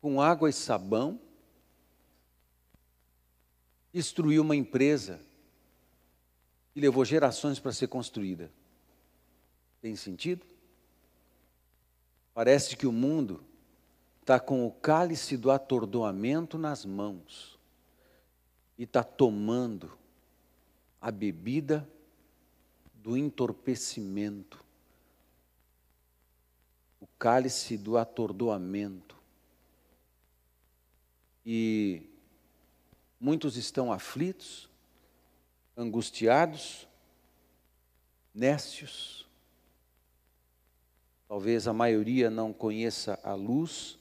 com água e sabão, destruiu uma empresa e levou gerações para ser construída. Tem sentido? Parece que o mundo está com o cálice do atordoamento nas mãos e está tomando a bebida do entorpecimento, o cálice do atordoamento. E muitos estão aflitos, angustiados, nécios. Talvez a maioria não conheça a luz.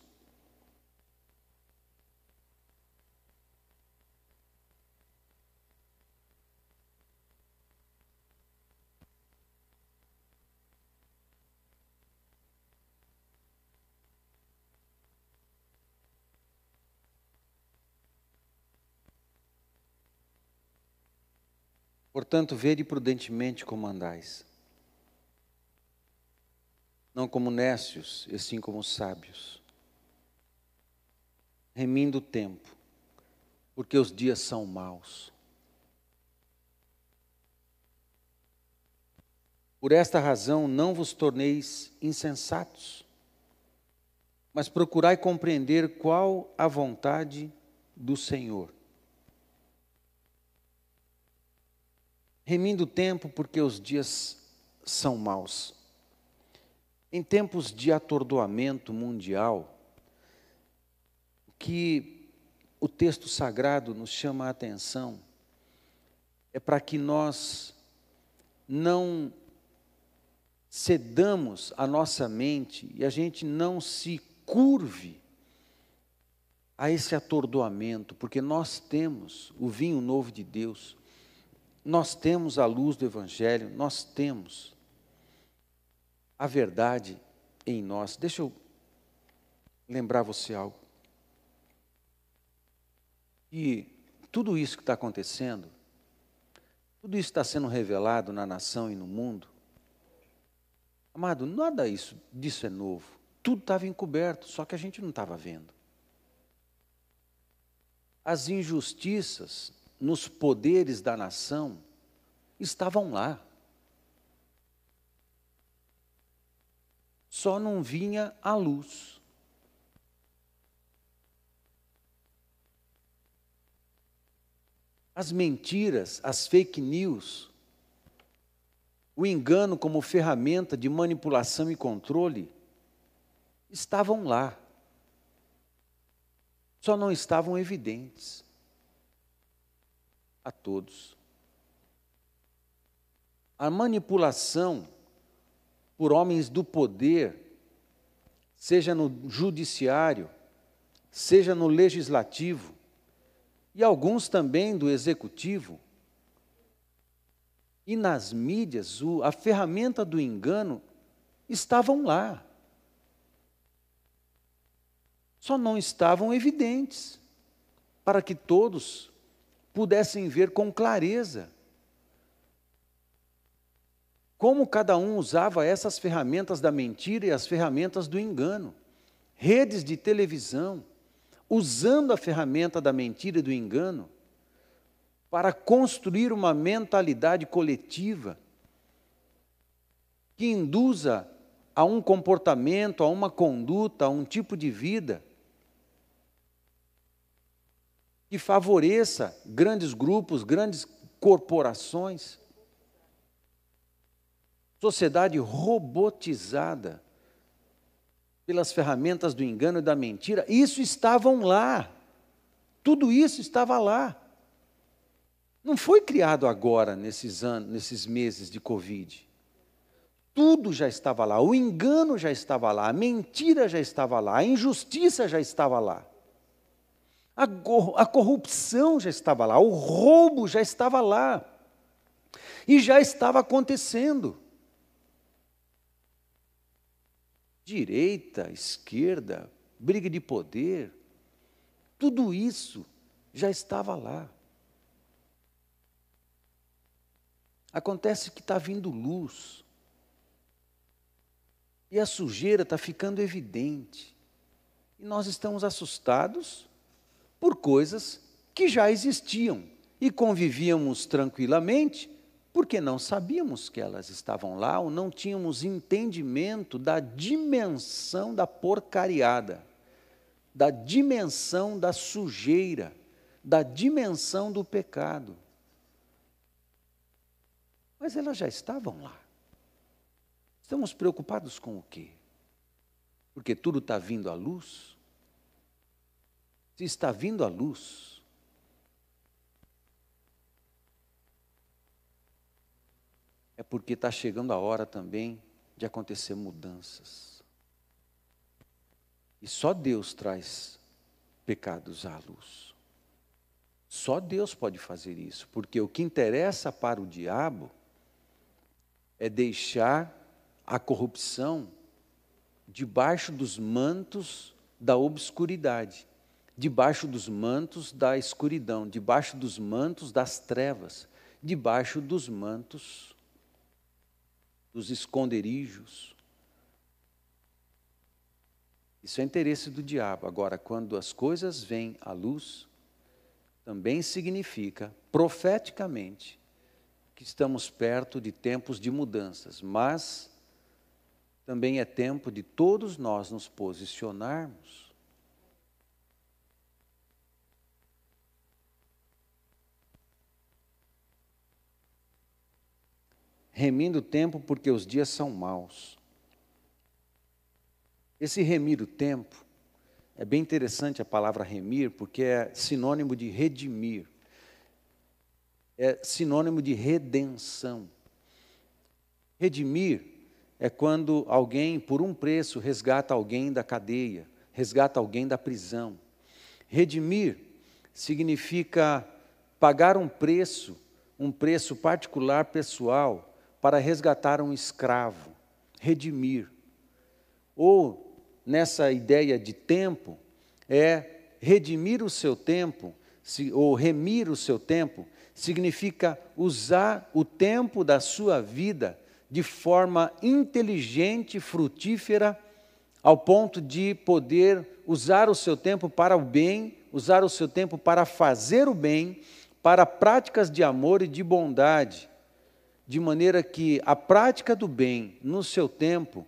Portanto, vede prudentemente como andais, não como nécios, e sim como sábios, remindo o tempo, porque os dias são maus. Por esta razão não vos torneis insensatos, mas procurai compreender qual a vontade do Senhor. Remindo o tempo, porque os dias são maus. Em tempos de atordoamento mundial, que o texto sagrado nos chama a atenção é para que nós não cedamos a nossa mente e a gente não se curve a esse atordoamento, porque nós temos o vinho novo de Deus, nós temos a luz do Evangelho, nós temos a verdade em nós. Deixa eu lembrar você algo. E tudo isso que está acontecendo, tudo isso está sendo revelado na nação e no mundo. Amado, nada isso, disso é novo. Tudo estava encoberto, só que a gente não estava vendo. As injustiças nos poderes da nação estavam lá. Só não vinha a luz. As mentiras, as fake news, o engano como ferramenta de manipulação e controle estavam lá. só não estavam evidentes a todos. A manipulação por homens do poder, seja no judiciário, seja no legislativo, e alguns também do executivo, e nas mídias, a ferramenta do engano estavam lá. Só não estavam evidentes, para que todos pudessem ver com clareza como cada um usava essas ferramentas da mentira e as ferramentas do engano. Redes de televisão, usando a ferramenta da mentira e do engano para construir uma mentalidade coletiva que induza a um comportamento, a uma conduta, a um tipo de vida que favoreça grandes grupos, grandes corporações. Sociedade robotizada pelas ferramentas do engano e da mentira, isso estavam lá. Tudo isso estava lá. Não foi criado agora, nesses anos, nesses meses de Covid. Tudo já estava lá, o engano já estava lá, a mentira já estava lá, a injustiça já estava lá, a, corrupção já estava lá, o roubo já estava lá, e já estava acontecendo. Direita, esquerda, briga de poder, tudo isso já estava lá. Acontece que está vindo luz. E a sujeira está ficando evidente. E nós estamos assustados por coisas que já existiam e convivíamos tranquilamente porque não sabíamos que elas estavam lá ou não tínhamos entendimento da dimensão da porcariada, da dimensão da sujeira, da dimensão do pecado. Mas elas já estavam lá. Estamos preocupados com o quê? Porque tudo está vindo à luz? Se está vindo à luz, é porque está chegando a hora também de acontecer mudanças. E só Deus traz pecados à luz. Só Deus pode fazer isso, porque o que interessa para o diabo é deixar a corrupção debaixo dos mantos da obscuridade, debaixo dos mantos da escuridão, debaixo dos mantos das trevas, debaixo dos mantos dos esconderijos. Isso é interesse do diabo. Agora, quando as coisas vêm à luz, também significa, profeticamente, que estamos perto de tempos de mudanças, mas também é tempo de todos nós nos posicionarmos. Remindo o tempo porque os dias são maus. Esse remir o tempo é bem interessante a palavra remir, porque é sinônimo de redimir é sinônimo de redenção. Redimir é quando alguém, por um preço, resgata alguém da cadeia, resgata alguém da prisão. Redimir significa pagar um preço, um preço particular, pessoal, para resgatar um escravo. Redimir. Ou, nessa ideia de tempo, é redimir o seu tempo, ou remir o seu tempo, significa usar o tempo da sua vida de forma inteligente, frutífera, ao ponto de poder usar o seu tempo para o bem, usar o seu tempo para fazer o bem, para práticas de amor e de bondade, de maneira que a prática do bem no seu tempo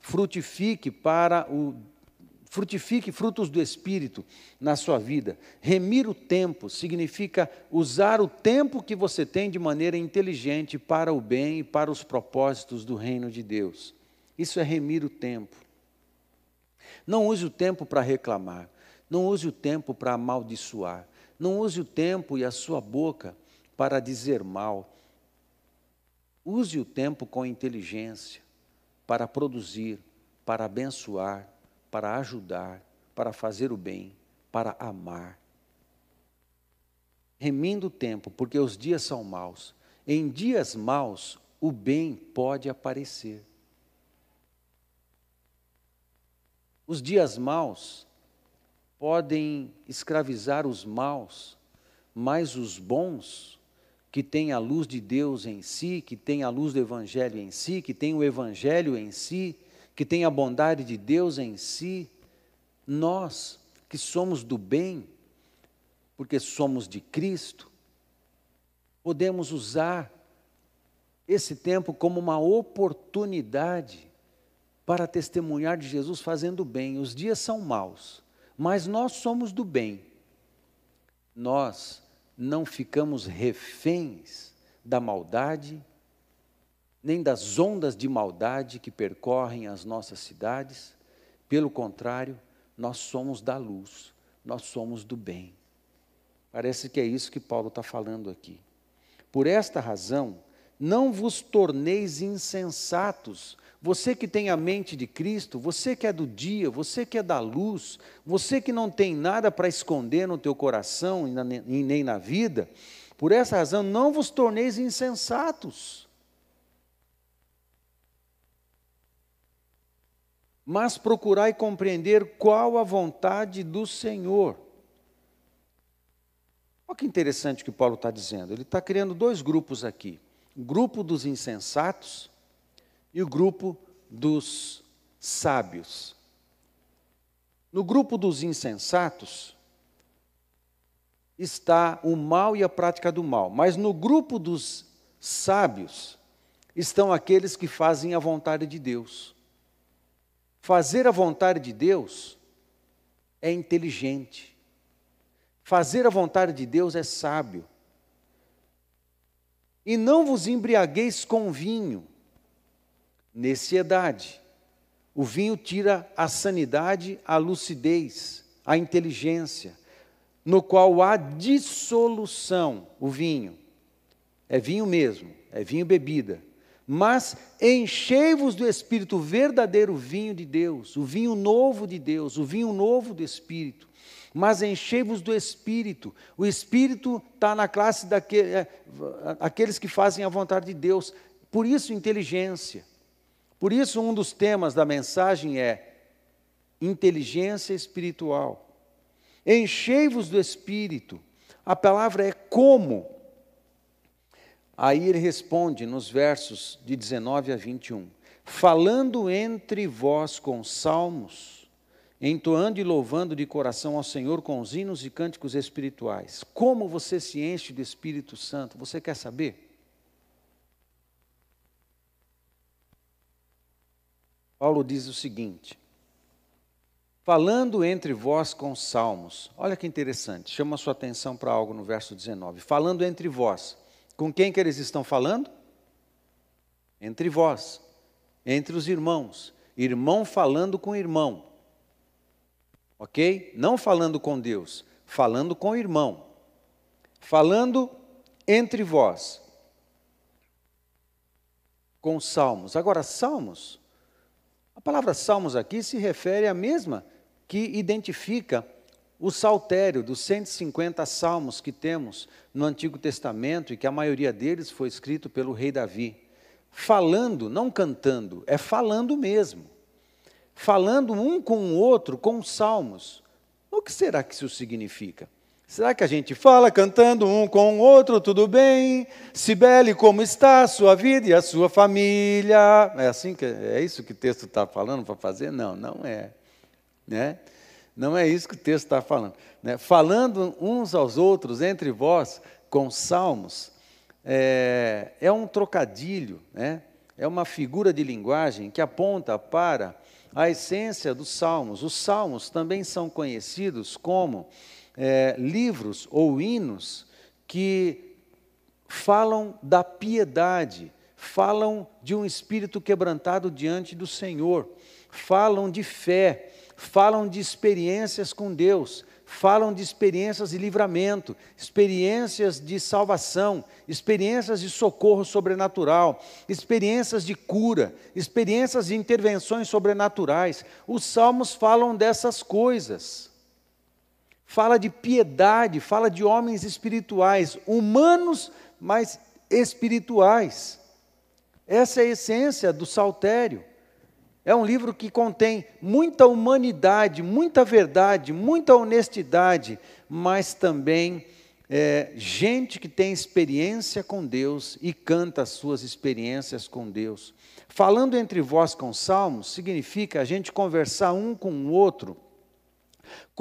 frutifique para o frutifique frutos do Espírito na sua vida. Remir o tempo significa usar o tempo que você tem de maneira inteligente para o bem e para os propósitos do reino de Deus. Isso é remir o tempo. Não use o tempo para reclamar. Não use o tempo para amaldiçoar. Não use o tempo e a sua boca para dizer mal. Use o tempo com inteligência para produzir, para abençoar, para ajudar, para fazer o bem, para amar. Remindo o tempo, porque os dias são maus. Em dias maus, o bem pode aparecer. Os dias maus podem escravizar os maus, mas os bons, que têm a luz de Deus em si, que têm a luz do Evangelho em si, que têm o Evangelho em si, que têm a bondade de Deus em si, nós que somos do bem, porque somos de Cristo, podemos usar esse tempo como uma oportunidade para testemunhar de Jesus fazendo bem. Os dias são maus, mas nós somos do bem. Nós não ficamos reféns da maldade, nem das ondas de maldade que percorrem as nossas cidades. Pelo contrário, nós somos da luz, nós somos do bem. Parece que é isso que Paulo está falando aqui. Por esta razão, não vos torneis insensatos, você que tem a mente de Cristo, você que é do dia, você que é da luz, você que não tem nada para esconder no teu coração e nem na vida, por essa razão não vos torneis insensatos. Mas procurai compreender qual a vontade do Senhor. Olha que interessante o que Paulo está dizendo. Ele está criando dois grupos aqui: o grupo dos insensatos e o grupo dos sábios. No grupo dos insensatos está o mal e a prática do mal, mas no grupo dos sábios estão aqueles que fazem a vontade de Deus. Fazer a vontade de Deus é inteligente. Fazer a vontade de Deus é sábio. E não vos embriagueis com vinho, neciedade. O vinho tira a sanidade, a lucidez, a inteligência, no qual há dissolução, o vinho. É vinho mesmo, é vinho bebida. Mas enchei-vos do Espírito, o verdadeiro vinho de Deus, o vinho novo de Deus, o vinho novo do Espírito. Mas enchei-vos do Espírito. O Espírito está na classe daqueles é, que fazem a vontade de Deus. Por isso, inteligência. Por isso, um dos temas da mensagem é inteligência espiritual. Enchei-vos do Espírito. A palavra é como. Aí ele responde nos versos de 19 a 21. Falando entre vós com salmos, entoando e louvando de coração ao Senhor com os hinos e cânticos espirituais. Como você se enche do Espírito Santo? Você quer saber? Paulo diz o seguinte: falando entre vós com salmos. Olha que interessante, chama a sua atenção para algo no verso 19. Falando entre vós. Com quem que eles estão falando? Entre vós, entre os irmãos. Irmão falando com irmão. Ok? Não falando com Deus, falando com irmão. Falando entre vós. Com salmos. Agora, salmos a palavra salmos aqui se refere à mesma que identifica o saltério dos 150 salmos que temos no Antigo Testamento e que a maioria deles foi escrito pelo rei Davi. Falando, não cantando, é falando mesmo. Falando um com o outro com salmos. O que será que isso significa? Será que a gente fala cantando um com o outro, tudo bem? Sibele, como está a sua vida e a sua família? É assim que é isso que o texto está falando para fazer? Não, não é. Né? Não é isso que o texto está falando. Né? Falando uns aos outros entre vós com salmos é, é um trocadilho, né? é uma figura de linguagem que aponta para a essência dos salmos. Os salmos também são conhecidos como é, livros ou hinos que falam da piedade, falam de um espírito quebrantado diante do Senhor, falam de fé, falam de experiências com Deus, falam de experiências de livramento, experiências de salvação, experiências de socorro sobrenatural, experiências de cura, experiências de intervenções sobrenaturais. Os salmos falam dessas coisas. Fala de piedade, fala de homens espirituais, humanos, mas espirituais. Essa é a essência do saltério. É um livro que contém muita humanidade, muita verdade, muita honestidade, mas também é, gente que tem experiência com Deus e canta as suas experiências com Deus. Falando entre vós com salmos significa a gente conversar um com o outro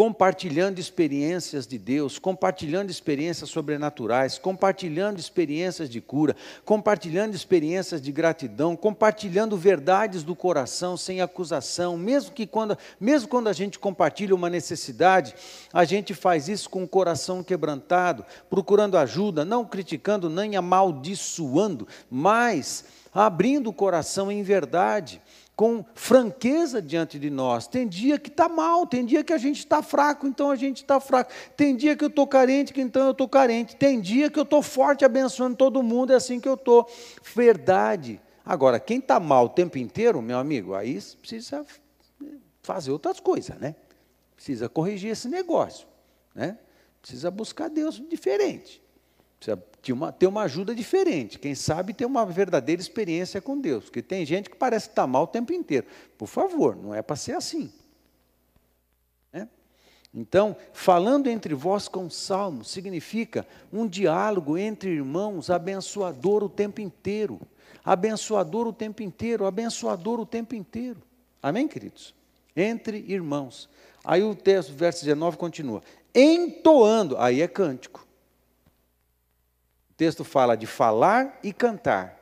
compartilhando experiências de Deus, compartilhando experiências sobrenaturais, compartilhando experiências de cura, compartilhando experiências de gratidão, compartilhando verdades do coração sem acusação, mesmo que quando, mesmo quando a gente compartilha uma necessidade, a gente faz isso com o coração quebrantado, procurando ajuda, não criticando nem amaldiçoando, mas abrindo o coração em verdade com franqueza diante de nós. Tem dia que está mal, tem dia que a gente está fraco, então a gente está fraco. Tem dia que eu estou carente, que então eu estou carente. Tem dia que eu estou forte, abençoando todo mundo, é assim que eu estou. Verdade. Agora, quem está mal o tempo inteiro, meu amigo, aí precisa fazer outras coisas, né? Precisa corrigir esse negócio, né? Precisa buscar Deus diferente. Precisa ter uma, ter uma ajuda diferente. Quem sabe ter uma verdadeira experiência com Deus. Porque tem gente que parece estar mal o tempo inteiro. Por favor, não é para ser assim. Né? Então, falando entre vós com salmos, significa um diálogo entre irmãos abençoador o tempo inteiro. Abençoador o tempo inteiro, abençoador o tempo inteiro. Amém, queridos? Entre irmãos. Aí o texto, verso 19, continua. Entoando, aí é cântico texto fala de falar e cantar,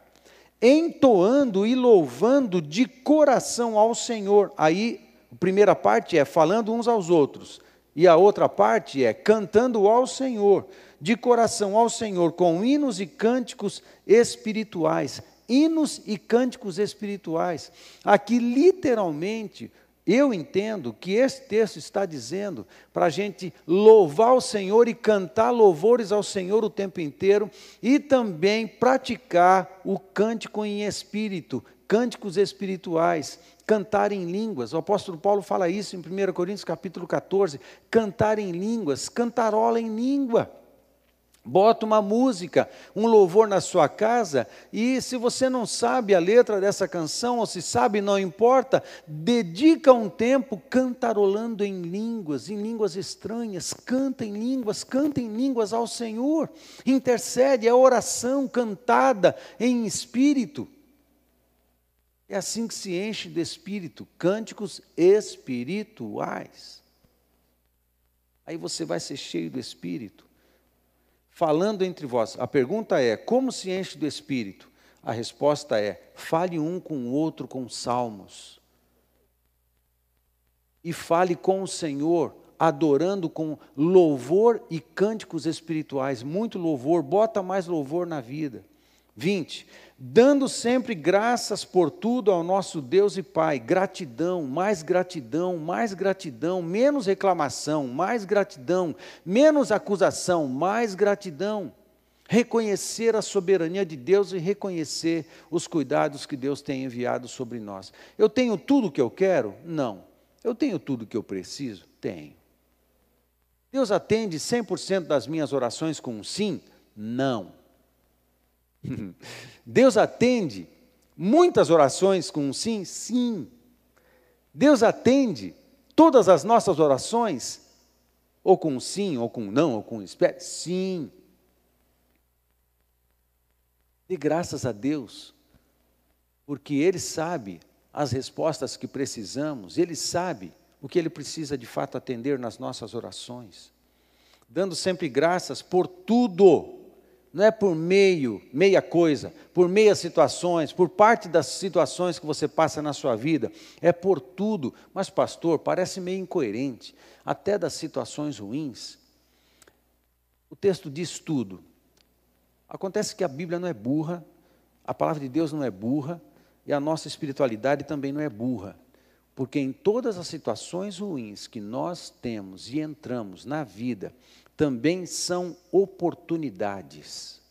entoando e louvando de coração ao Senhor. Aí, a primeira parte é falando uns aos outros, e a outra parte é cantando ao Senhor, de coração ao Senhor, com hinos e cânticos espirituais. Hinos e cânticos espirituais. Aqui, literalmente, eu entendo que esse texto está dizendo para a gente louvar o Senhor e cantar louvores ao Senhor o tempo inteiro e também praticar o cântico em espírito, cânticos espirituais, cantar em línguas. O apóstolo Paulo fala isso em 1 Coríntios capítulo 14, cantar em línguas, cantarola em língua. Bota uma música, um louvor na sua casa, e se você não sabe a letra dessa canção, ou se sabe, não importa, dedica um tempo cantarolando em línguas, em línguas estranhas, canta em línguas, canta em línguas ao Senhor, intercede, é oração cantada em espírito. É assim que se enche de espírito, cânticos espirituais. Aí você vai ser cheio do espírito falando entre vós. A pergunta é: como se enche do Espírito? A resposta é: fale um com o outro com salmos. E fale com o Senhor, adorando com louvor e cânticos espirituais. Muito louvor, bota mais louvor na vida. 20 dando sempre graças por tudo ao nosso Deus e Pai. Gratidão, mais gratidão, mais gratidão, menos reclamação, mais gratidão, menos acusação, mais gratidão. Reconhecer a soberania de Deus e reconhecer os cuidados que Deus tem enviado sobre nós. Eu tenho tudo o que eu quero? Não. Eu tenho tudo o que eu preciso? Tenho. Deus atende 100% das minhas orações com um sim? Não. Deus atende muitas orações com um sim? Sim. Deus atende todas as nossas orações, ou com um sim, ou com um não, ou com um espera? Sim. Dê graças a Deus, porque Ele sabe as respostas que precisamos, Ele sabe o que Ele precisa de fato atender nas nossas orações, dando sempre graças por tudo não é por meio, meia coisa, por meias situações, por parte das situações que você passa na sua vida, é por tudo. Mas, pastor, parece meio incoerente, até das situações ruins. O texto diz tudo. Acontece que a Bíblia não é burra, a palavra de Deus não é burra, e a nossa espiritualidade também não é burra. Porque em todas as situações ruins que nós temos e entramos na vida, também são oportunidades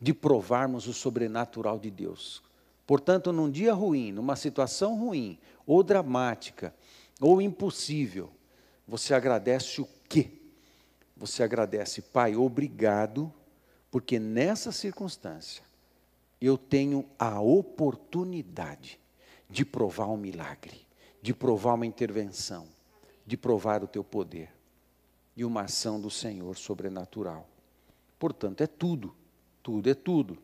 de provarmos o sobrenatural de Deus. Portanto, num dia ruim, numa situação ruim, ou dramática, ou impossível, você agradece o quê? Você agradece, Pai, obrigado, porque nessa circunstância eu tenho a oportunidade de provar um milagre, de provar uma intervenção, de provar o teu poder e uma ação do Senhor sobrenatural. Portanto, é tudo, tudo é tudo.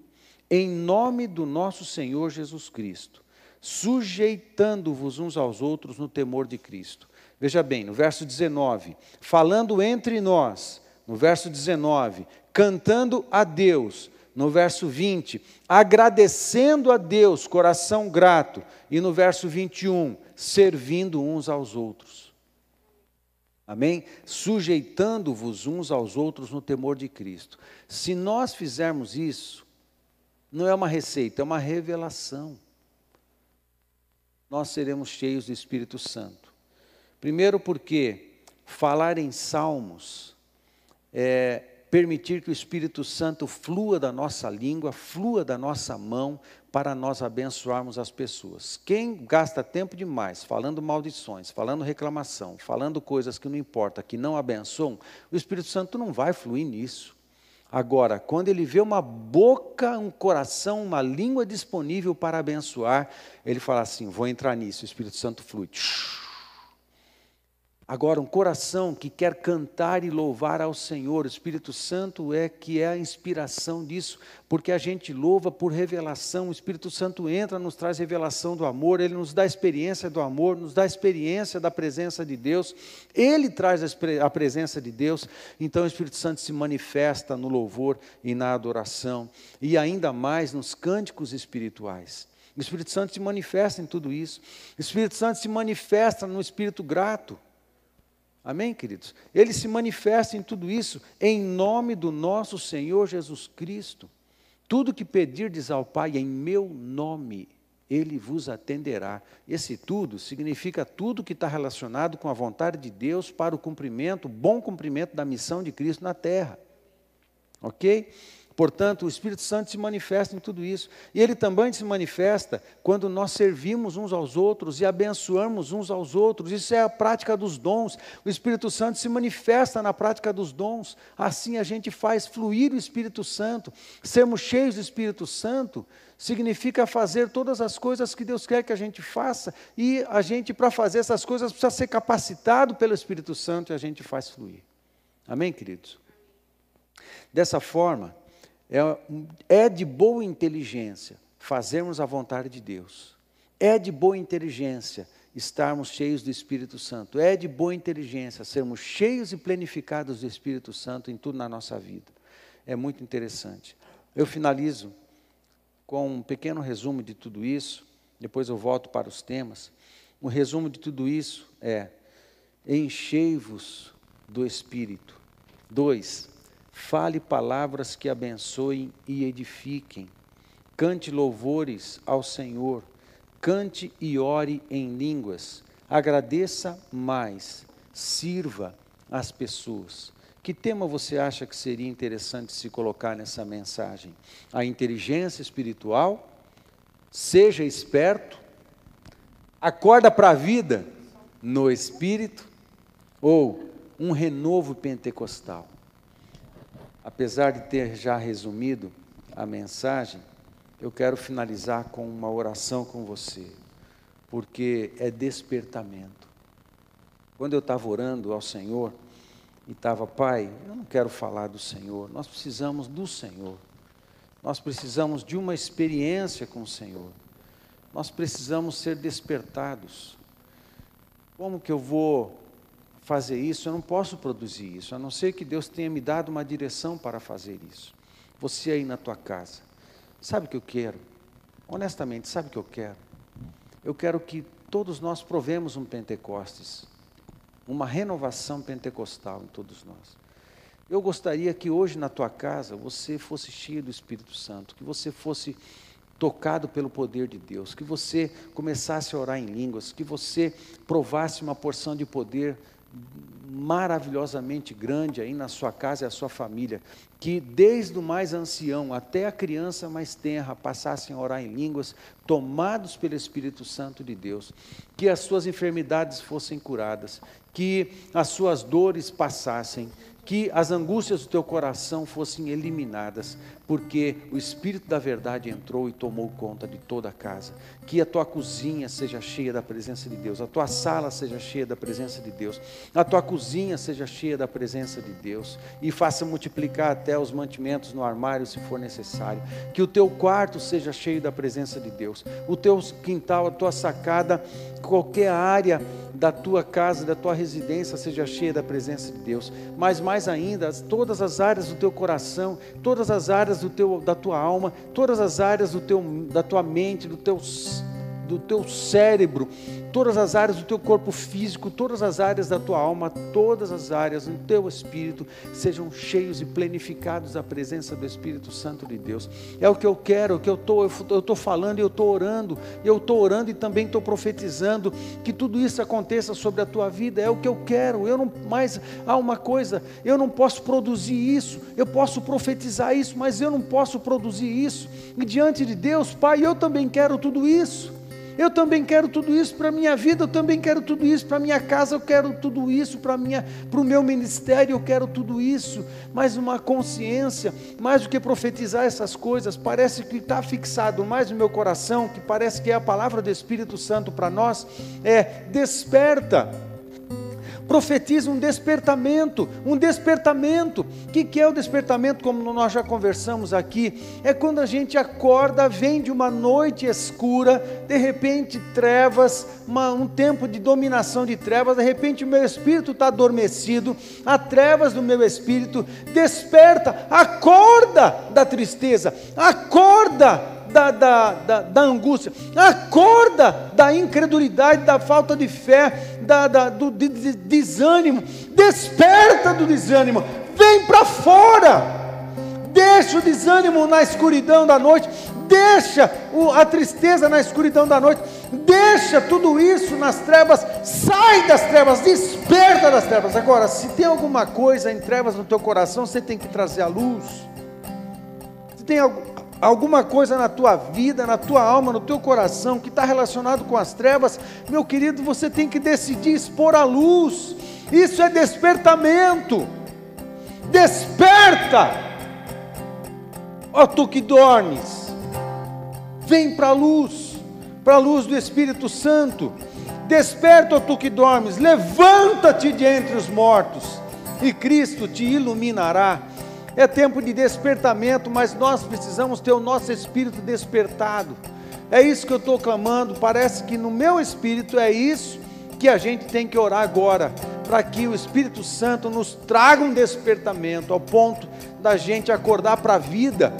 Em nome do nosso Senhor Jesus Cristo, sujeitando-vos uns aos outros no temor de Cristo. Veja bem, no verso 19, falando entre nós, no verso 19, cantando a Deus, no verso 20, agradecendo a Deus, coração grato, e no verso 21, servindo uns aos outros. Amém? Sujeitando-vos uns aos outros no temor de Cristo. Se nós fizermos isso, não é uma receita, é uma revelação. Nós seremos cheios do Espírito Santo. Primeiro, porque falar em salmos é permitir que o Espírito Santo flua da nossa língua, flua da nossa mão, para nós abençoarmos as pessoas. Quem gasta tempo demais falando maldições, falando reclamação, falando coisas que não importa, que não abençoam, o Espírito Santo não vai fluir nisso. Agora, quando ele vê uma boca, um coração, uma língua disponível para abençoar, ele fala assim: vou entrar nisso, o Espírito Santo flui. Agora, um coração que quer cantar e louvar ao Senhor, o Espírito Santo é que é a inspiração disso, porque a gente louva por revelação, o Espírito Santo entra, nos traz revelação do amor, ele nos dá experiência do amor, nos dá experiência da presença de Deus, ele traz a presença de Deus, então o Espírito Santo se manifesta no louvor e na adoração, e ainda mais nos cânticos espirituais. O Espírito Santo se manifesta em tudo isso, o Espírito Santo se manifesta no espírito grato. Amém, queridos? Ele se manifesta em tudo isso em nome do nosso Senhor Jesus Cristo. Tudo que pedirdes ao Pai em meu nome, Ele vos atenderá. Esse tudo significa tudo que está relacionado com a vontade de Deus para o cumprimento, bom cumprimento da missão de Cristo na terra. Ok? Portanto, o Espírito Santo se manifesta em tudo isso. E ele também se manifesta quando nós servimos uns aos outros e abençoamos uns aos outros. Isso é a prática dos dons. O Espírito Santo se manifesta na prática dos dons. Assim a gente faz fluir o Espírito Santo. Sermos cheios do Espírito Santo significa fazer todas as coisas que Deus quer que a gente faça. E a gente, para fazer essas coisas, precisa ser capacitado pelo Espírito Santo e a gente faz fluir. Amém, queridos? Dessa forma, é, é de boa inteligência fazermos a vontade de Deus. É de boa inteligência estarmos cheios do Espírito Santo. É de boa inteligência sermos cheios e plenificados do Espírito Santo em tudo na nossa vida. É muito interessante. Eu finalizo com um pequeno resumo de tudo isso, depois eu volto para os temas. O resumo de tudo isso é: enchei-vos do Espírito. Dois, Fale palavras que abençoem e edifiquem. Cante louvores ao Senhor. Cante e ore em línguas. Agradeça mais. Sirva as pessoas. Que tema você acha que seria interessante se colocar nessa mensagem? A inteligência espiritual? Seja esperto? Acorda para a vida no espírito? Ou um renovo pentecostal? Apesar de ter já resumido a mensagem, eu quero finalizar com uma oração com você, porque é despertamento. Quando eu estava orando ao Senhor, e estava, Pai, eu não quero falar do Senhor, nós precisamos do Senhor, nós precisamos de uma experiência com o Senhor, nós precisamos ser despertados. Como que eu vou fazer isso, eu não posso produzir isso, a não ser que Deus tenha me dado uma direção para fazer isso. Você aí na tua casa, sabe o que eu quero? Honestamente, sabe o que eu quero? Eu quero que todos nós provemos um Pentecostes, uma renovação pentecostal em todos nós. Eu gostaria que hoje na tua casa você fosse cheio do Espírito Santo, que você fosse tocado pelo poder de Deus, que você começasse a orar em línguas, que você provasse uma porção de poder maravilhosamente grande aí na sua casa e a sua família, que desde o mais ancião até a criança mais tenra passassem a orar em línguas, tomados pelo Espírito Santo de Deus, que as suas enfermidades fossem curadas, que as suas dores passassem, que as angústias do teu coração fossem eliminadas, porque o Espírito da Verdade entrou e tomou conta de toda a casa. Que a tua cozinha seja cheia da presença de Deus, a tua sala seja cheia da presença de Deus, a tua cozinha seja cheia da presença de Deus, e faça multiplicar até os mantimentos no armário se for necessário. Que o teu quarto seja cheio da presença de Deus, o teu quintal, a tua sacada, qualquer área da tua casa, da tua residência seja cheia da presença de Deus. Mas mais ainda, todas as áreas do teu coração, todas as áreas do teu, da tua alma, todas as áreas do teu, da tua mente, do teu, do teu cérebro, todas as áreas do teu corpo físico, todas as áreas da tua alma, todas as áreas do teu espírito sejam cheios e plenificados da presença do Espírito Santo de Deus. É o que eu quero, é o que eu estou eu estou falando e eu estou orando, eu estou orando e também estou profetizando que tudo isso aconteça sobre a tua vida. É o que eu quero. Eu não mais há uma coisa, eu não posso produzir isso, eu posso profetizar isso, mas eu não posso produzir isso. E diante de Deus, Pai, eu também quero tudo isso. Eu também quero tudo isso para a minha vida, eu também quero tudo isso para a minha casa, eu quero tudo isso para o meu ministério, eu quero tudo isso. Mas uma consciência, mais do que profetizar essas coisas, parece que está fixado mais no meu coração, que parece que é a palavra do Espírito Santo para nós, é desperta profetiza um despertamento, um despertamento. O que, que é o despertamento, como nós já conversamos aqui? É quando a gente acorda, vem de uma noite escura, de repente trevas, uma, um tempo de dominação de trevas, de repente o meu espírito está adormecido, há trevas do meu espírito, desperta, acorda da tristeza, acorda da, da, da, da, angústia, acorda da incredulidade, da falta de fé, da, da do de, de, desânimo, desperta do desânimo, vem para fora, deixa o desânimo na escuridão da noite, deixa a tristeza na escuridão da noite, deixa tudo isso nas trevas, sai das trevas, desperta das trevas. Agora, se tem alguma coisa em trevas no teu coração, você tem que trazer a luz. Tem algo alguma coisa na tua vida, na tua alma, no teu coração que está relacionado com as trevas, meu querido, você tem que decidir expor a luz. Isso é despertamento. Desperta, ó tu que dormes, vem para a luz, para a luz do Espírito Santo. Desperta, ó tu que dormes, levanta-te de entre os mortos, e Cristo te iluminará. É tempo de despertamento, mas nós precisamos ter o nosso espírito despertado. É isso que eu estou clamando. Parece que no meu espírito é isso que a gente tem que orar agora, para que o Espírito Santo nos traga um despertamento ao ponto da gente acordar para a vida.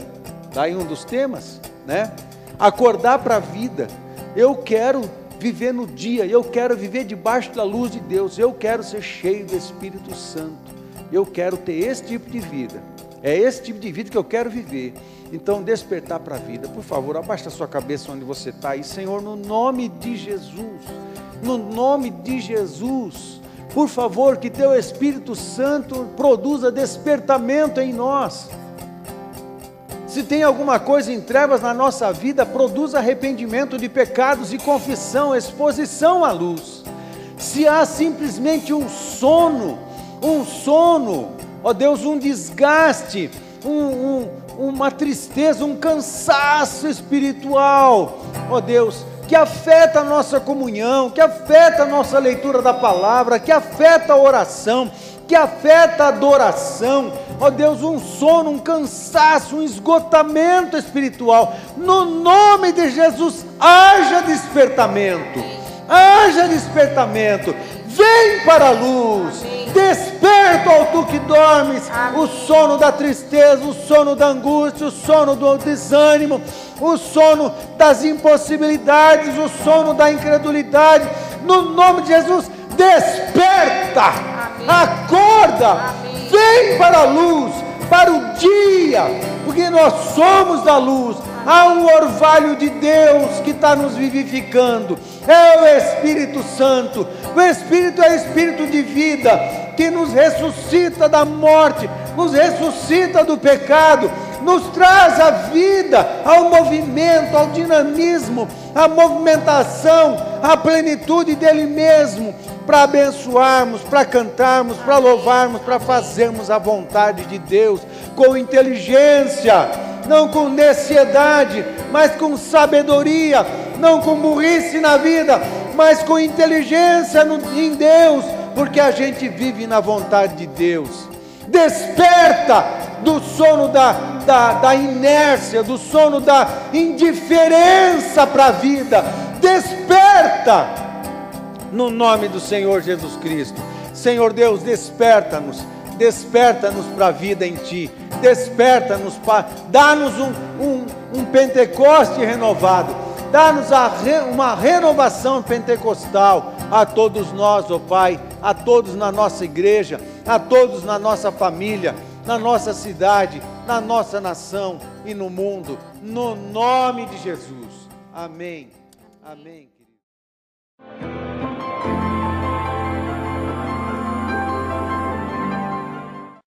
Daí um dos temas, né? Acordar para a vida. Eu quero viver no dia, eu quero viver debaixo da luz de Deus, eu quero ser cheio do Espírito Santo. Eu quero ter esse tipo de vida. É esse tipo de vida que eu quero viver. Então, despertar para a vida. Por favor, abaixa a sua cabeça onde você está. E, Senhor, no nome de Jesus, no nome de Jesus, por favor, que Teu Espírito Santo produza despertamento em nós. Se tem alguma coisa em trevas na nossa vida, produza arrependimento de pecados e confissão, exposição à luz. Se há simplesmente um sono, um sono, ó Deus, um desgaste, um, um, uma tristeza, um cansaço espiritual, ó Deus, que afeta a nossa comunhão, que afeta a nossa leitura da palavra, que afeta a oração, que afeta a adoração, ó Deus, um sono, um cansaço, um esgotamento espiritual. No nome de Jesus, haja despertamento, haja despertamento, vem para a luz. Desperta, ó tu que dormes, o sono da tristeza, o sono da angústia, o sono do desânimo, o sono das impossibilidades, o sono da incredulidade. No nome de Jesus, desperta, Amém. acorda, Amém. vem para a luz, para o dia, porque nós somos da luz Há um orvalho de Deus que está nos vivificando. É o Espírito Santo. O Espírito é Espírito de vida que nos ressuscita da morte, nos ressuscita do pecado, nos traz a vida, ao movimento, ao dinamismo, à movimentação, à plenitude dele mesmo, para abençoarmos, para cantarmos, para louvarmos, para fazermos a vontade de Deus com inteligência, não com necessidade, mas com sabedoria, não com burrice na vida, mas com inteligência em Deus, porque a gente vive na vontade de Deus. Desperta do sono da, da, da inércia, do sono da indiferença para a vida. Desperta no nome do Senhor Jesus Cristo. Senhor Deus, desperta-nos, desperta-nos para a vida em Ti, desperta-nos, dá-nos um, um, um Pentecoste renovado, dá-nos uma renovação pentecostal a todos nós, ó oh Pai, a todos na nossa igreja, a todos na nossa família, na nossa cidade, na nossa nação e no mundo, no nome de Jesus. Amém. Amém, querido.